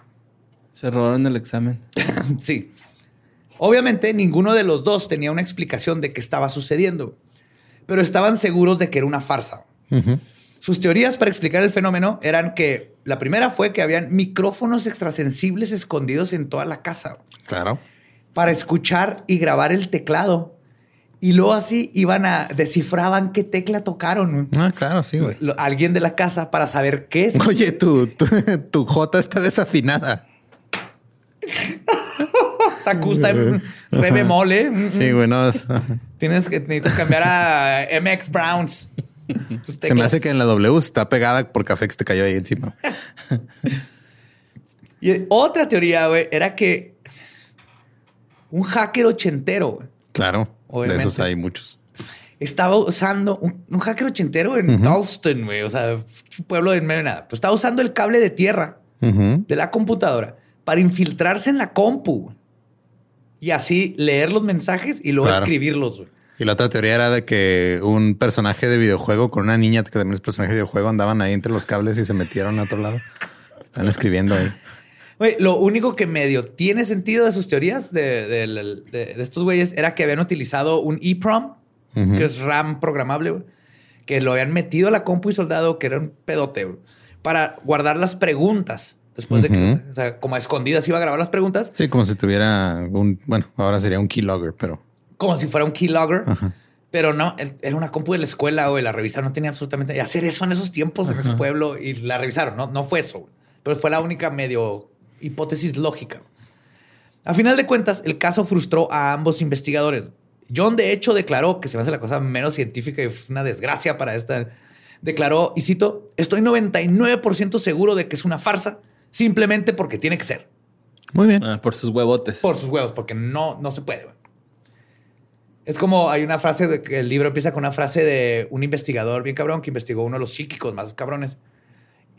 Se robaron el examen.
Sí. Obviamente, ninguno de los dos tenía una explicación de qué estaba sucediendo, pero estaban seguros de que era una farsa. Sus teorías para explicar el fenómeno eran que la primera fue que habían micrófonos extrasensibles escondidos en toda la casa
Claro.
Para escuchar y grabar el teclado. Y luego así iban a descifraban qué tecla tocaron.
Ah, claro, sí, güey.
Alguien de la casa para saber qué es.
Oye, tu, tu, tu J está desafinada.
Se ajusta en re bemol, ¿eh? Mm,
Sí,
mm.
güey, no. es-
Tienes que necesitas cambiar a MX Browns.
Se me hace que en la W está pegada por café que te cayó ahí encima.
Y otra teoría, güey, era que un hacker ochentero,
Claro.
Obviamente.
De esos hay muchos.
estaba usando un, un hacker ochentero en Dalston, güey, o sea, un pueblo de medio de nada. Pues estaba usando el cable de tierra de la computadora para infiltrarse en la compu y así leer los mensajes y luego
Claro.
escribirlos. güey.
Y la otra teoría era de que un personaje de videojuego con una niña que también es personaje de videojuego andaban ahí entre los cables y se metieron a otro lado. Están escribiendo ahí.
Güey, lo único que medio tiene sentido de sus teorías de, de- de- de estos güeyes era que habían utilizado un EEPROM,
Ujú.
que es RAM programable, que lo habían metido a la compu y soldado, que era un pedote. güey. para guardar las preguntas. Después de que, o sea, como a escondidas iba a grabar las preguntas.
Sí, como si tuviera un, bueno, ahora sería un keylogger, pero.
Como si fuera un keylogger. Pero no, era una compu de la escuela o de la revista. No tenía absolutamente hacer eso en esos tiempos en ese pueblo y la revisaron. No, no fue eso, pero fue la única medio hipótesis lógica. A final de cuentas, el caso frustró a ambos investigadores. John, de hecho, declaró que se me hace la cosa menos científica y fue una desgracia para esta. Declaró, y cito, estoy 99% seguro de que es una farsa, simplemente porque tiene que ser.
Muy bien.
Ah, por sus huevotes.
Por sus huevos, porque no, no se puede. Es como hay una frase de que el libro empieza con una frase de un investigador bien cabrón que investigó uno de los psíquicos más cabrones.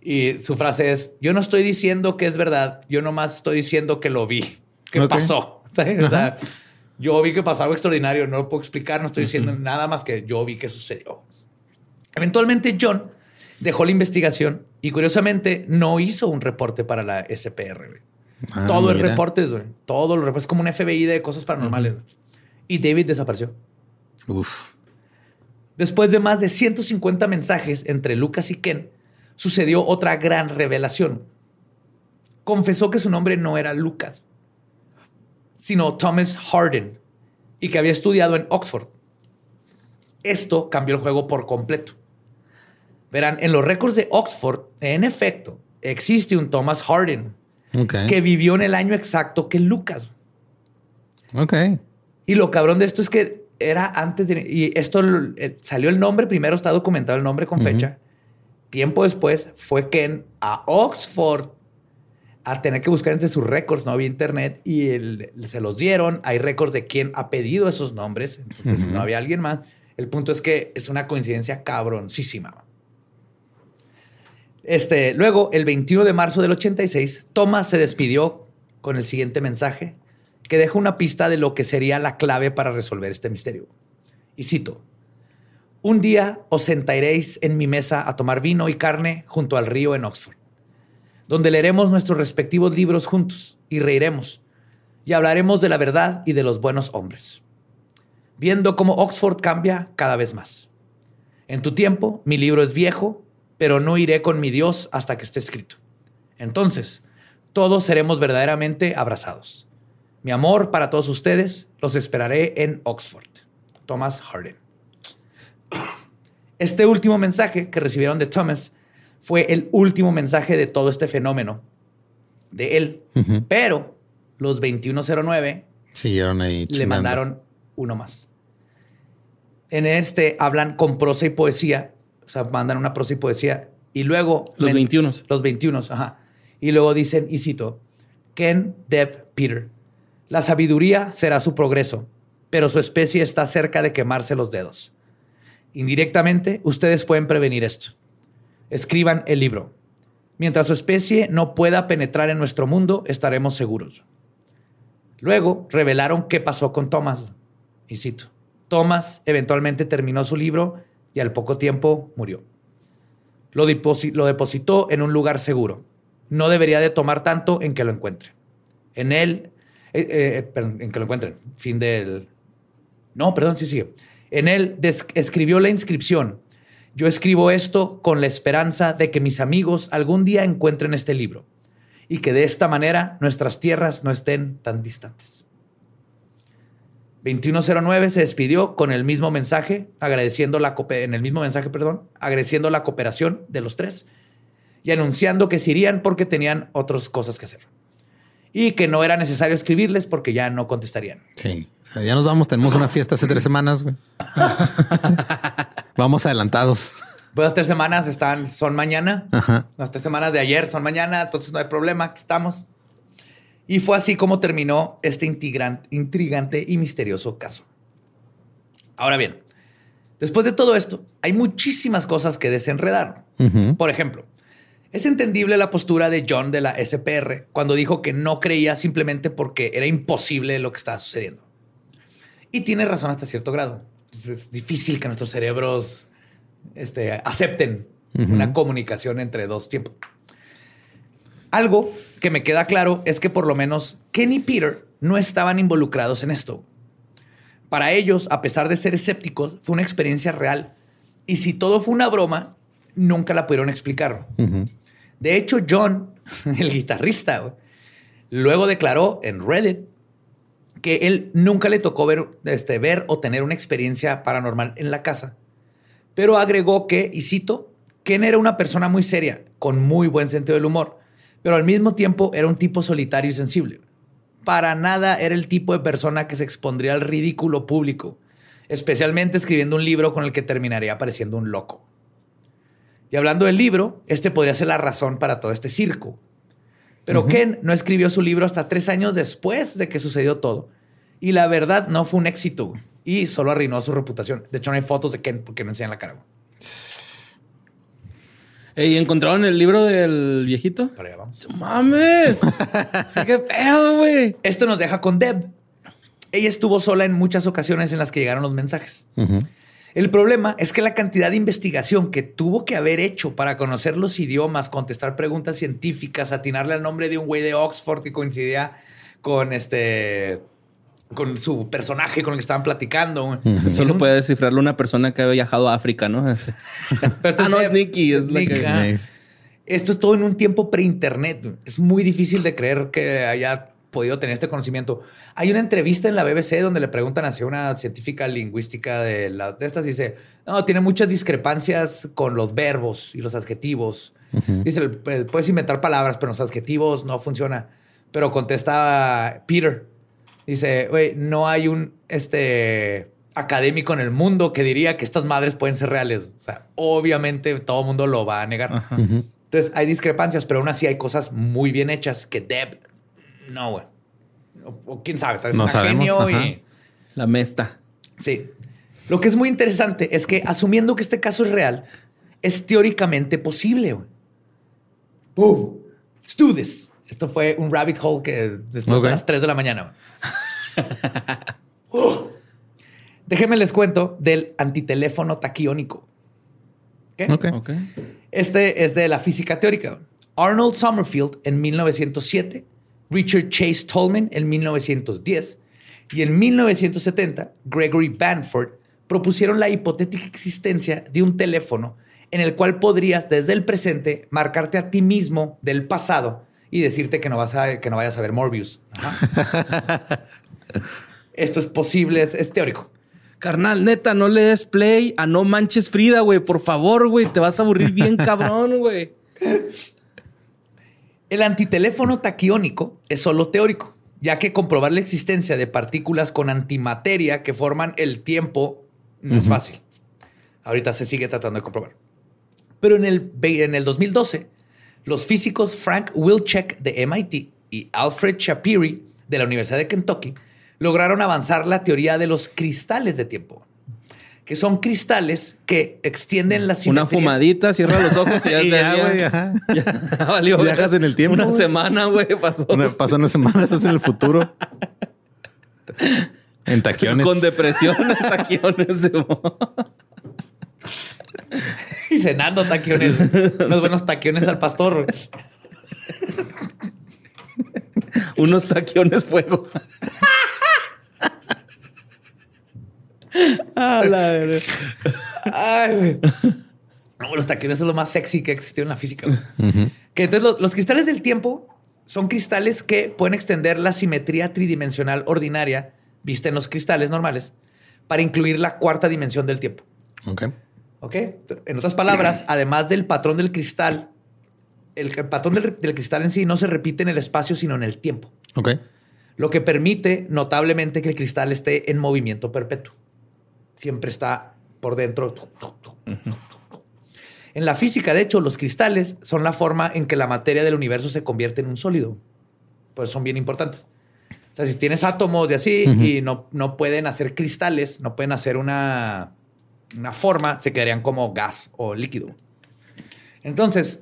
Y su frase es: Yo no estoy diciendo que es verdad, yo nomás estoy diciendo que lo vi, que pasó. O sea, yo vi que pasó algo extraordinario, no lo puedo explicar, no estoy diciendo nada más que yo vi que sucedió. Eventualmente, John dejó la investigación y curiosamente no hizo un reporte para la SPR.
Ah,
Todo el
mira.
reportes, güey. Todo los reportes, como un FBI de cosas paranormales. Y David desapareció.
Uf.
Después de más de 150 mensajes entre Lucas y Ken, sucedió otra gran revelación. Confesó que su nombre no era Lucas, sino Thomas Harden, y que había estudiado en Oxford. Esto cambió el juego por completo. Verán, en los récords de Oxford, en efecto, existe un Thomas Harden que vivió en el año exacto que Lucas.
Ok.
Y lo cabrón de esto es que era antes de... Y esto eh, salió el nombre, primero está documentado el nombre con fecha. Tiempo después fue Ken a Oxford a tener que buscar entre sus récords, no había internet y se los dieron. Hay récords de quién ha pedido esos nombres, entonces no había alguien más. El punto es que es una coincidencia cabroncísima. Este, luego, el 21 de marzo del 86, Thomas se despidió con el siguiente mensaje que deja una pista de lo que sería la clave para resolver este misterio. Y cito, un día os sentaréis en mi mesa a tomar vino y carne junto al río en Oxford, donde leeremos nuestros respectivos libros juntos y reiremos y hablaremos de la verdad y de los buenos hombres, viendo cómo Oxford cambia cada vez más. En tu tiempo, mi libro es viejo, pero no iré con mi Dios hasta que esté escrito. Entonces, todos seremos verdaderamente abrazados. Mi amor para todos ustedes, los esperaré en Oxford. Thomas Harden. Este último mensaje que recibieron de Thomas fue el último mensaje de todo este fenómeno de él. Pero los 2109
Siguieron ahí.
le mandaron uno más. En este hablan con prosa y poesía, o sea, mandan una prosa y poesía y luego
Los
men-
21.
Los 21, ajá. Y luego dicen, y cito, Ken, Deb, Peter, la sabiduría será su progreso, pero su especie está cerca de quemarse los dedos. Indirectamente, ustedes pueden prevenir esto. Escriban el libro. Mientras su especie no pueda penetrar en nuestro mundo, estaremos seguros. Luego revelaron qué pasó con Thomas. Y cito, Thomas eventualmente terminó su libro y al poco tiempo murió. Lo, deposi- lo depositó en un lugar seguro. No debería de tomar tanto en que lo encuentre. En él, eh, eh, en que lo encuentren. Fin del... No, perdón, sí sigue. En él escribió la inscripción. Yo escribo esto con la esperanza de que mis amigos algún día encuentren este libro y que de esta manera nuestras tierras no estén tan distantes. 2109 se despidió con el mismo mensaje, agradeciendo la en el mismo mensaje, perdón, agradeciendo la cooperación de los tres y anunciando que se irían porque tenían otras cosas que hacer. Y que no era necesario escribirles porque ya no contestarían.
Sí. O sea, ya nos vamos. Tenemos una fiesta hace tres semanas, güey. vamos adelantados.
Pues las tres semanas están, son mañana.
Ajá.
Las tres semanas de ayer son mañana, entonces no hay problema, aquí estamos. Y fue así como terminó este intrigante y misterioso caso. Ahora bien, después de todo esto, hay muchísimas cosas que desenredar. Por ejemplo, es entendible la postura de John de la SPR cuando dijo que no creía simplemente porque era imposible lo que estaba sucediendo. Y tiene razón hasta cierto grado. Es, difícil que nuestros cerebros este, acepten una comunicación entre dos tiempos. Algo que me queda claro es que por lo menos Ken y Peter no estaban involucrados en esto. Para ellos, a pesar de ser escépticos, fue una experiencia real. Y si todo fue una broma, nunca la pudieron explicar. De hecho, John, el guitarrista, luego declaró en Reddit que él nunca le tocó ver, este, ver o tener una experiencia paranormal en la casa, pero agregó que, y cito, Ken era una persona muy seria, con muy buen sentido del humor, pero al mismo tiempo era un tipo solitario y sensible. Para nada era el tipo de persona que se expondría al ridículo público, especialmente escribiendo un libro con el que terminaría pareciendo un loco. Y hablando del libro, este podría ser la razón para todo este circo. Pero Ken no escribió su libro hasta tres años después de que sucedió todo. Y la verdad no fue un éxito y solo arruinó su reputación. De hecho, no hay fotos de Ken porque no enseñan la cara.
¿Y encontraron el libro del viejito?
Para allá vamos.
¡Mames! sí, qué pedo, güey.
Esto nos deja con Deb. Ella estuvo sola en muchas ocasiones en las que llegaron los mensajes. El problema es que la cantidad de investigación que tuvo que haber hecho para conocer los idiomas, contestar preguntas científicas, atinarle al nombre de un güey de Oxford que coincidía con este con su personaje con el que estaban platicando.
Solo puede descifrarlo una persona que ha viajado a África, ¿no?
Pero
ah, no, es Nikki. Es la
Nick,
que...
ah. Esto es todo en un tiempo pre-internet. Es muy difícil de creer que haya podido tener este conocimiento. Hay una entrevista en la BBC donde le preguntan hacia una científica lingüística de, la, de estas. Dice, no, tiene muchas discrepancias con los verbos y los adjetivos. Dice, "Eh, puedes inventar palabras, pero los adjetivos no funciona. Pero contesta Peter. Dice, güey, no hay un este, académico en el mundo que diría que estas madres pueden ser reales. O sea, obviamente todo el mundo lo va a negar. Entonces hay discrepancias, pero aún así hay cosas muy bien hechas que Deb, no, güey. O, o quién sabe, tal vez
No
genio
ajá.
y...
La mesta.
Sí. Lo que es muy interesante es que asumiendo que este caso es real, es teóricamente posible. güey. ¡Boom! Let's do this. Esto fue un rabbit hole que después de las 3 de la mañana. güey. Uh. Déjenme les cuento del antiteléfono taquiónico. ¿Qué?
Ok.
Ok.
Este es de la física teórica. Arnold Sommerfield en 1907, Richard Chase Tolman en 1910 y en 1970 Gregory Banford propusieron la hipotética existencia de un teléfono en el cual podrías desde el presente marcarte a ti mismo del pasado y decirte que no, vas a, que no vayas a ver Morbius. Ajá. Esto es posible, es, es teórico.
Carnal, neta, no le des play a No Manches Frida, güey. Por favor, güey. Te vas a aburrir bien cabrón, güey.
El antiteléfono taquiónico es solo teórico, ya que comprobar la existencia de partículas con antimateria que forman el tiempo no es fácil. Ahorita se sigue tratando de comprobar. Pero en el, en el 2012, los físicos Frank Wilczek de MIT y Alfred Shapiri de la Universidad de Kentucky lograron avanzar la teoría de los cristales de tiempo, que son cristales que extienden la
Una
simetría.
fumadita, cierra los ojos y ya,
Y ya, güey, ajá.
Ya valió.
Viajas en el tiempo,
Una semana, güey, pasó.
Una- Pasan una semana, estás en el futuro. En taquiones.
Con depresión, taquiones.
Y cenando taquiones. Unos buenos taquiones al pastor. güey.
Unos taquiones fuego. A la verdad.
Ay, güey. No, los taquiones es lo más sexy que existió en la física. güey. Que entonces los, los cristales del tiempo son cristales que pueden extender la simetría tridimensional ordinaria vista en los cristales normales para incluir la cuarta dimensión del tiempo.
Ok.
¿Ok? En otras palabras, además del patrón del cristal, el, el patrón del, del cristal en sí no se repite en el espacio, sino en el tiempo.
Ok.
Lo que permite notablemente que el cristal esté en movimiento perpetuo. Siempre está por dentro. En la física, de hecho, los cristales son la forma en que la materia del universo se convierte en un sólido. Pues son bien importantes. O sea, si tienes átomos de así y no, no pueden hacer cristales, no pueden hacer una, una forma, se quedarían como gas o líquido. Entonces,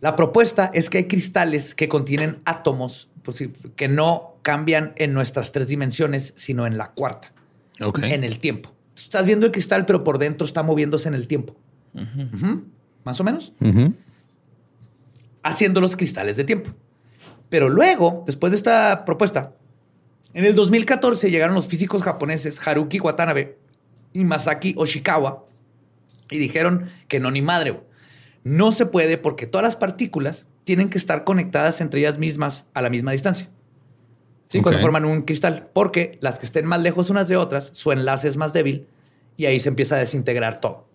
la propuesta es que hay cristales que contienen átomos pues que no cambian en nuestras tres dimensiones, sino en la cuarta, En el tiempo. Estás viendo el cristal, pero por dentro está moviéndose en el tiempo. Más o menos. Haciendo los cristales de tiempo. Pero luego, después de esta propuesta, en el 2014 llegaron los físicos japoneses Haruki Watanabe y Masaki Oshikawa y dijeron que no ni madre. No se puede porque todas las partículas tienen que estar conectadas entre ellas mismas a la misma distancia. ¿Sí? Cuando
Ok.
forman un cristal. Porque las que estén más lejos unas de otras, su enlace es más débil y ahí se empieza a desintegrar todo.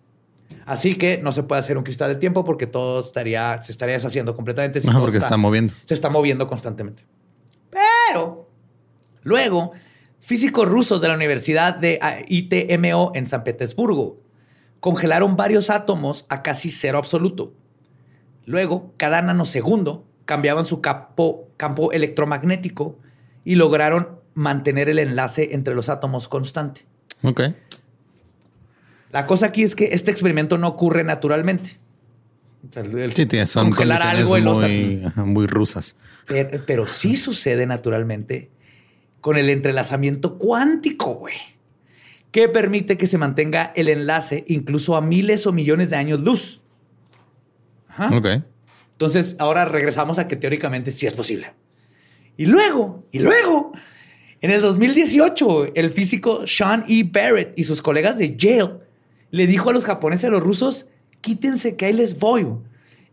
Así que no se puede hacer un cristal del tiempo porque todo estaría, se estaría deshaciendo completamente. si todo
porque está moviendo.
se está moviendo constantemente. Pero luego, físicos rusos de la Universidad de ah, ITMO en San Petersburgo congelaron varios átomos a casi cero absoluto. Luego, cada nanosegundo cambiaban su campo, campo electromagnético y lograron mantener el enlace entre los átomos constante.
Ok.
La cosa aquí es que este experimento no ocurre naturalmente. El- el
Sí, tiene- son
congelar algo y los-
muy, muy rusas.
Pero, pero sí sucede naturalmente con el entrelazamiento cuántico, güey, que permite que se mantenga el enlace incluso a miles o millones de años luz. Ajá.
Ok.
Entonces, ahora regresamos a que teóricamente sí es posible. Y luego, y luego, en el 2018, el físico Sean E. Barrett y sus colegas de Yale le dijo a los japoneses y a los rusos, quítense que ahí les voy.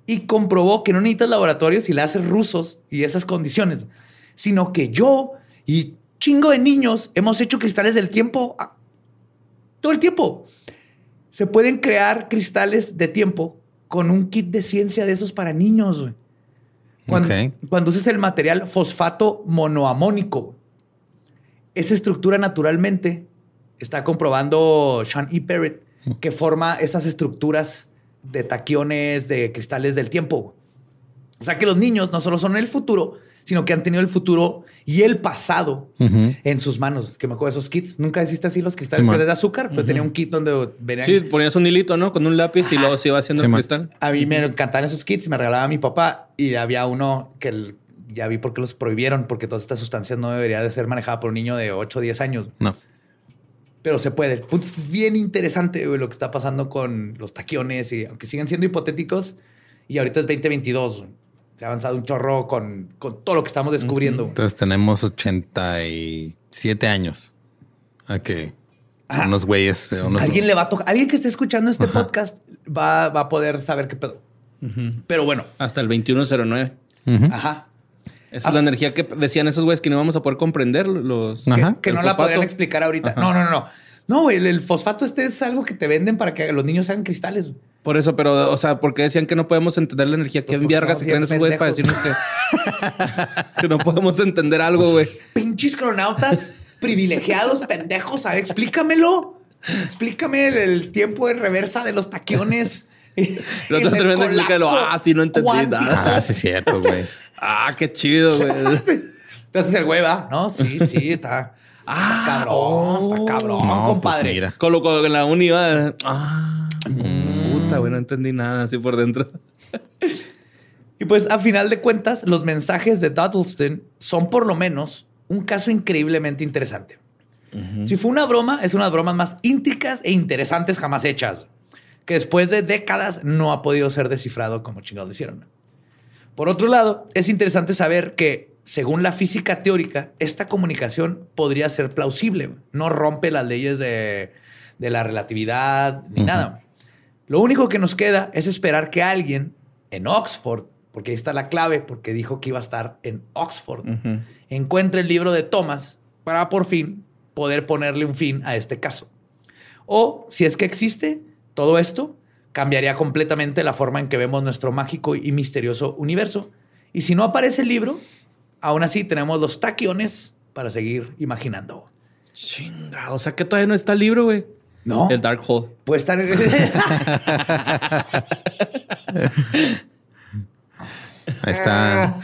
Y comprobó que no necesitas laboratorios y láser rusos y esas condiciones, sino que yo y chingo de niños hemos hecho cristales del tiempo todo el tiempo. Se pueden crear cristales de tiempo con un kit de ciencia de esos para niños. güey. Cuando, uses el material fosfato monoamónico, esa estructura naturalmente está comprobando Sean E. Barrett que forma esas estructuras de taquiones de cristales del tiempo. O sea que los niños no solo son el futuro, sino que han tenido el futuro y el pasado en sus manos. Que me acuerdo de esos kits. Nunca hiciste así los cristales
Sí,
de azúcar, pero tenía un kit donde venían.
Sí, ponías un hilito, ¿no? Con un lápiz y luego se iba haciendo
Sí,
el
man.
cristal.
A mí me encantaban esos kits, me regalaba mi papá y había uno que el- ya vi por qué los prohibieron, porque todas estas sustancias no debería de ser manejada por un niño de 8 o 10 años.
No.
Pero se puede. El punto es bien interesante güey, lo que está pasando con los taquiones y aunque siguen siendo hipotéticos y ahorita es 2022. Se ha avanzado un chorro con, con todo lo que estamos descubriendo.
Entonces tenemos 87 años. A que unos güeyes. eh, unos-
Alguien le va a tocar, alguien que esté escuchando este podcast va, va a poder saber qué pedo. Pero bueno,
Hasta el 2109.
Ujú.
ajá.
Esa es la energía que decían esos güeyes que no íbamos a poder comprender los...
que-
Ajá.
que,
El
no la podrían explicar ahorita.
Ajá.
No, no, no, no. El, el fosfato este es algo que te venden para que los niños hagan cristales. Güey.
Por eso, pero, o sea, porque decían que no podemos entender la energía.
Pues
¿Qué
porque
viergas se creen esos güeyes para decirnos que, que no podemos entender algo, güey?
Pinches cronautas privilegiados, pendejos. A ver, explícamelo. Explícame el, el tiempo en reversa de los taquiones.
Lo otro tremendo explícalo. Ah, sí, no entendí nada.
Ah, sí, es cierto, güey.
Ah, qué chido, güey.
Te haces el hueva. No, sí, sí, está. Ah, cabrón, está cabrón,
No,
compadre.
pues mira.
Con lo con en la uni iba... Ah, puta, güey, no entendí nada así por dentro.
Y pues a final de cuentas, los mensajes de Duddleston son por lo menos un caso increíblemente interesante. Si fue una broma, es una de las bromas más íntricas e interesantes jamás hechas, que después de décadas no ha podido ser descifrado como chingados hicieron. Por otro lado, es interesante saber que, según la física teórica, esta comunicación podría ser plausible. No rompe las leyes de, de la relatividad ni nada. Lo único que nos queda es esperar que alguien en Oxford, porque ahí está la clave, porque dijo que iba a estar en Oxford, encuentre el libro de Thomas para por fin poder ponerle un fin a este caso. O si es que existe todo esto, cambiaría completamente la forma en que vemos nuestro mágico y misterioso universo. Y si no aparece el libro, aún así tenemos los taquiones para seguir imaginando.
Chinga, o sea que todavía no está el libro, güey.
No,
El Dark Hole.
puede estar.
Ahí está.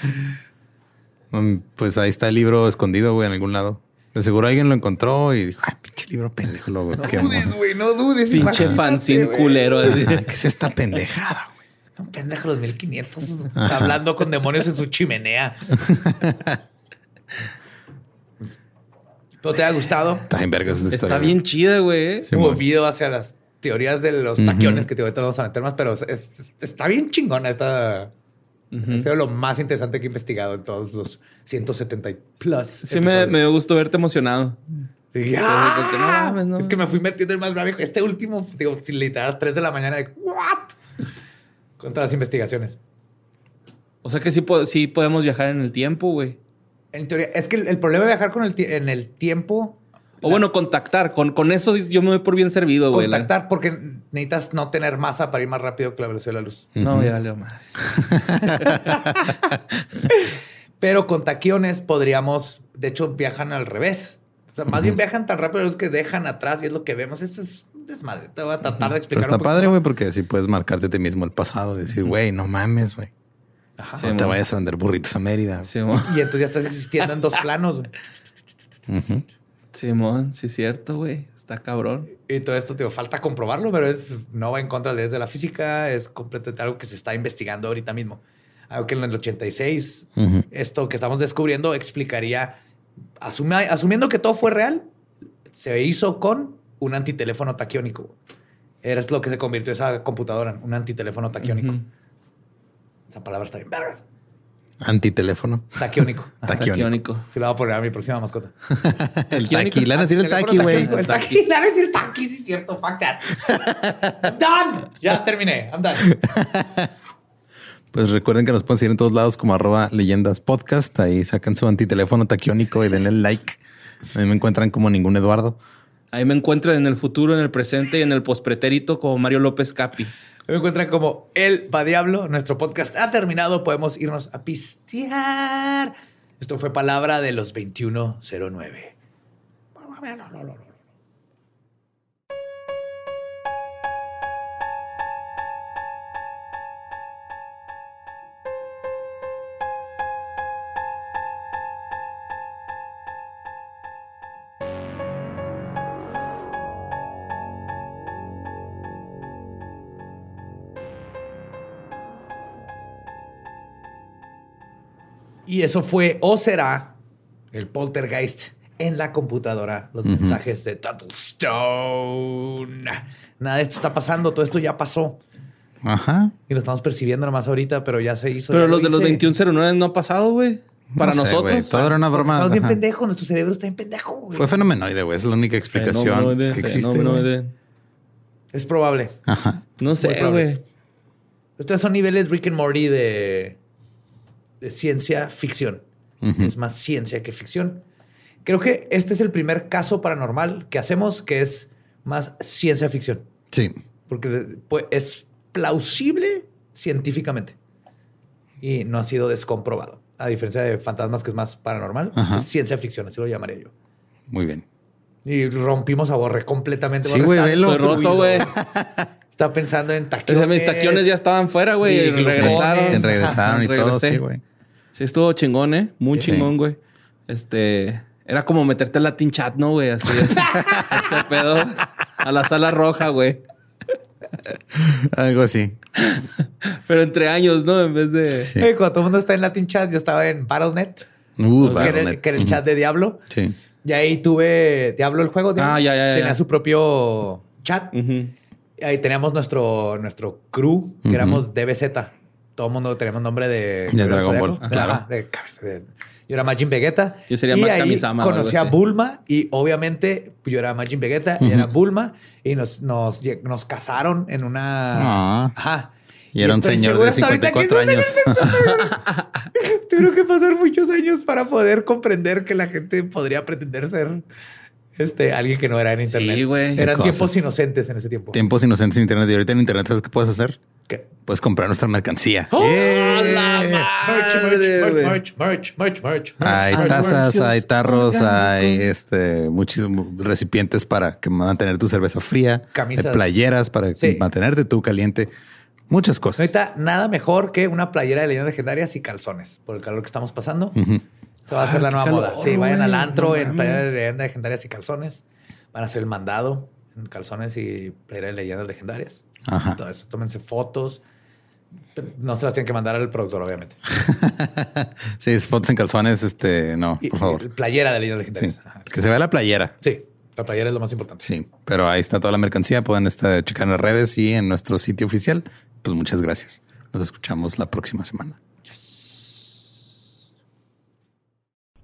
Mm, Pues ahí está el libro escondido, güey, en algún lado. De seguro alguien lo encontró y dijo, ay, pinche libro pendejo, lo güey. qué
dudes, güey, no dudes.
Pinche fanzine culero. así.
¿Qué es esta pendejada, güey?
Un pendejo los 1500 hablando con demonios en su chimenea. ¿Pero te ha gustado?
Está en vergas esta
Está bien chida, güey.
Sí,
movido hacia las teorías de los taquiones que te ahorita no vamos a meter más, pero es- es- está bien chingona esta. Ha sido lo más interesante que he investigado en todos los 170 y plus.
Sí, me, me gustó verte emocionado.
Sí,
Sí,
¡ah!
como que no mames, no.
Es que me fui metiendo en más bravo. Este último, digo, literal, 3 de la mañana, de, ¿what? Contra las investigaciones.
O sea que sí podemos viajar en el tiempo, güey.
En teoría, es que el, el problema de viajar con el, en el tiempo,
O bueno, contactar. Con, con eso yo me doy por bien servido, güey. la-
contactar, porque necesitas no tener masa para ir más rápido que la velocidad de la luz.
No, ya valió madre.
Pero con taquiones podríamos, de hecho, viajan al revés. O sea, más bien viajan tan rápido los que dejan atrás y es lo que vemos. Esto es desmadre. Te voy a tratar de
Pero
explicar.
está
un
padre, güey, porque así puedes marcarte a ti mismo el pasado. Decir, güey, no mames, güey.
Sí,
no te vayas a vender burritos a Mérida.
Y entonces ya estás existiendo en dos planos.
Simón, sí es cierto, güey. Está cabrón.
Y todo esto, te falta comprobarlo, pero es no va en contra de leyes de la física. Es completamente algo que se está investigando ahorita mismo. Algo que en el 86,
Ujú.
esto que estamos descubriendo explicaría, asumi- asumiendo que todo fue real, se hizo con un antiteléfono taquiónico. Era lo que se convirtió esa computadora, un antiteléfono taquiónico. Esa palabra está bien vergas.
Antiteléfono.
Taquiónico.
Taquiónico.
Se lo voy a poner a mi próxima mascota.
El taqui. Le van a decir el taqui, güey.
El taqui. Le van a decir taqui, sí es cierto. Fuck that. I'm done. Ya terminé. I'm done.
Pues recuerden que nos pueden seguir en todos lados como arroba leyendas podcast. Ahí sacan su antiteléfono taquiónico y denle like. A mí me encuentran como ningún Eduardo.
Ahí me encuentran en el futuro, en el presente y en el pospretérito como Mario López Capi.
Me encuentran como El Va Diablo. Nuestro podcast ha terminado. Podemos irnos a pistear. Esto fue palabra de los 2109. Y eso fue o será el poltergeist en la computadora, los mensajes de Tattlestone. Nada de esto está pasando, todo esto ya pasó.
Ajá.
Y lo estamos percibiendo nomás ahorita, pero ya se hizo.
Pero
lo
los de los
hice.
2109 no ha pasado, güey. Para
No sé,
nosotros.
güey. Todo era una broma.
Estamos bien
Ajá.
pendejos, nuestro cerebro está bien pendejo. güey.
Fue fenomenoide, güey. Es la única explicación
Fenómeno de-
que existe.
fenómeno
güey.
de-
Es probable.
Ajá.
No sé, güey.
Estos son niveles Rick and Morty de, de ciencia ficción. Es más ciencia que ficción. Creo que este es el primer caso paranormal que hacemos que es más ciencia ficción.
Sí.
Porque pues, es plausible científicamente. Y no ha sido descomprobado. A diferencia de fantasmas, que es más paranormal,
Ajá.
es ciencia ficción, así lo llamaría yo.
Muy bien.
Y rompimos a Borre completamente.
Sí, güey, velo.
Roto, güey.
Está pensando en
O
taquiones.
sea, mis taquiones ya estaban fuera, güey.
Y.
Regresaron.
Regresaron y todo, sí, güey.
Sí, estuvo chingón, ¿eh? Muy
Sí.
chingón, güey. Este... Era como meterte al Latin Chat, ¿no, güey? Así. este pedo. A la sala roja, güey.
Algo así.
Pero entre años, ¿no? En vez de...
Sí.
Cuando todo el mundo está en Latin Chat, yo estaba en Battle.net,
Uh,
que, era el,
Battle.net.
que era el chat de Diablo.
Sí.
Y ahí tuve Diablo el juego. Diablo.
Ah, ya, ya, ya.
Tenía su propio chat.
Ujú.
Ahí teníamos nuestro, nuestro crew, que éramos DBZ. Todo el mundo teníamos nombre de...
De Dragon. Ball,
De-
claro.
ajá, de- de- yo era Majin Vegeta.
Yo sería
y
Ma-
ahí
Kamisama
conocí a. Bulma y obviamente yo era Majin Vegeta y era Bulma y nos, nos, casaron en una...
Ah.
Ajá.
Y era un señor de
hasta ahorita que
54
esos
años.
Tuvieron que pasar muchos años para poder comprender que la gente podría pretender ser este, alguien que no era en internet.
Sí, güey.
Eran tiempos inocentes en ese tiempo.
Tiempos inocentes en internet. Y ahorita en internet, ¿sabes qué puedes hacer?
¿Qué?
Puedes comprar nuestra mercancía.
¡Oh,
¡Eh!
la
Merch,
madre,
merch,
güey!
merch, merch, merch, merch, merch.
Hay
merch,
tazas,
merch.
hay tarros, hay este muchísimos recipientes para que mantener tu cerveza fría,
Camisas.
hay playeras para
Sí.
mantenerte tú caliente, muchas cosas.
Ahorita nada mejor que una playera de leyendas legendarias y calzones por el calor que estamos pasando. Se va a hacer la nueva moda. Sí, vayan al antro
No
en playera de leyendas legendarias y calzones. Van a hacer el mandado en calzones y playera de leyendas legendarias.
Ajá.
Todo eso. Tómense fotos. No se las tienen que mandar al productor, obviamente.
sí, fotos en calzones, este, no, por
y
favor.
Playera de leyendas
Sí.
legendarias. Ajá.
Que se vea la playera.
Sí, la playera es lo más importante.
Sí, pero ahí está toda la mercancía. Pueden estar, checar en las redes y en nuestro sitio oficial. Pues muchas gracias. Nos escuchamos la próxima semana.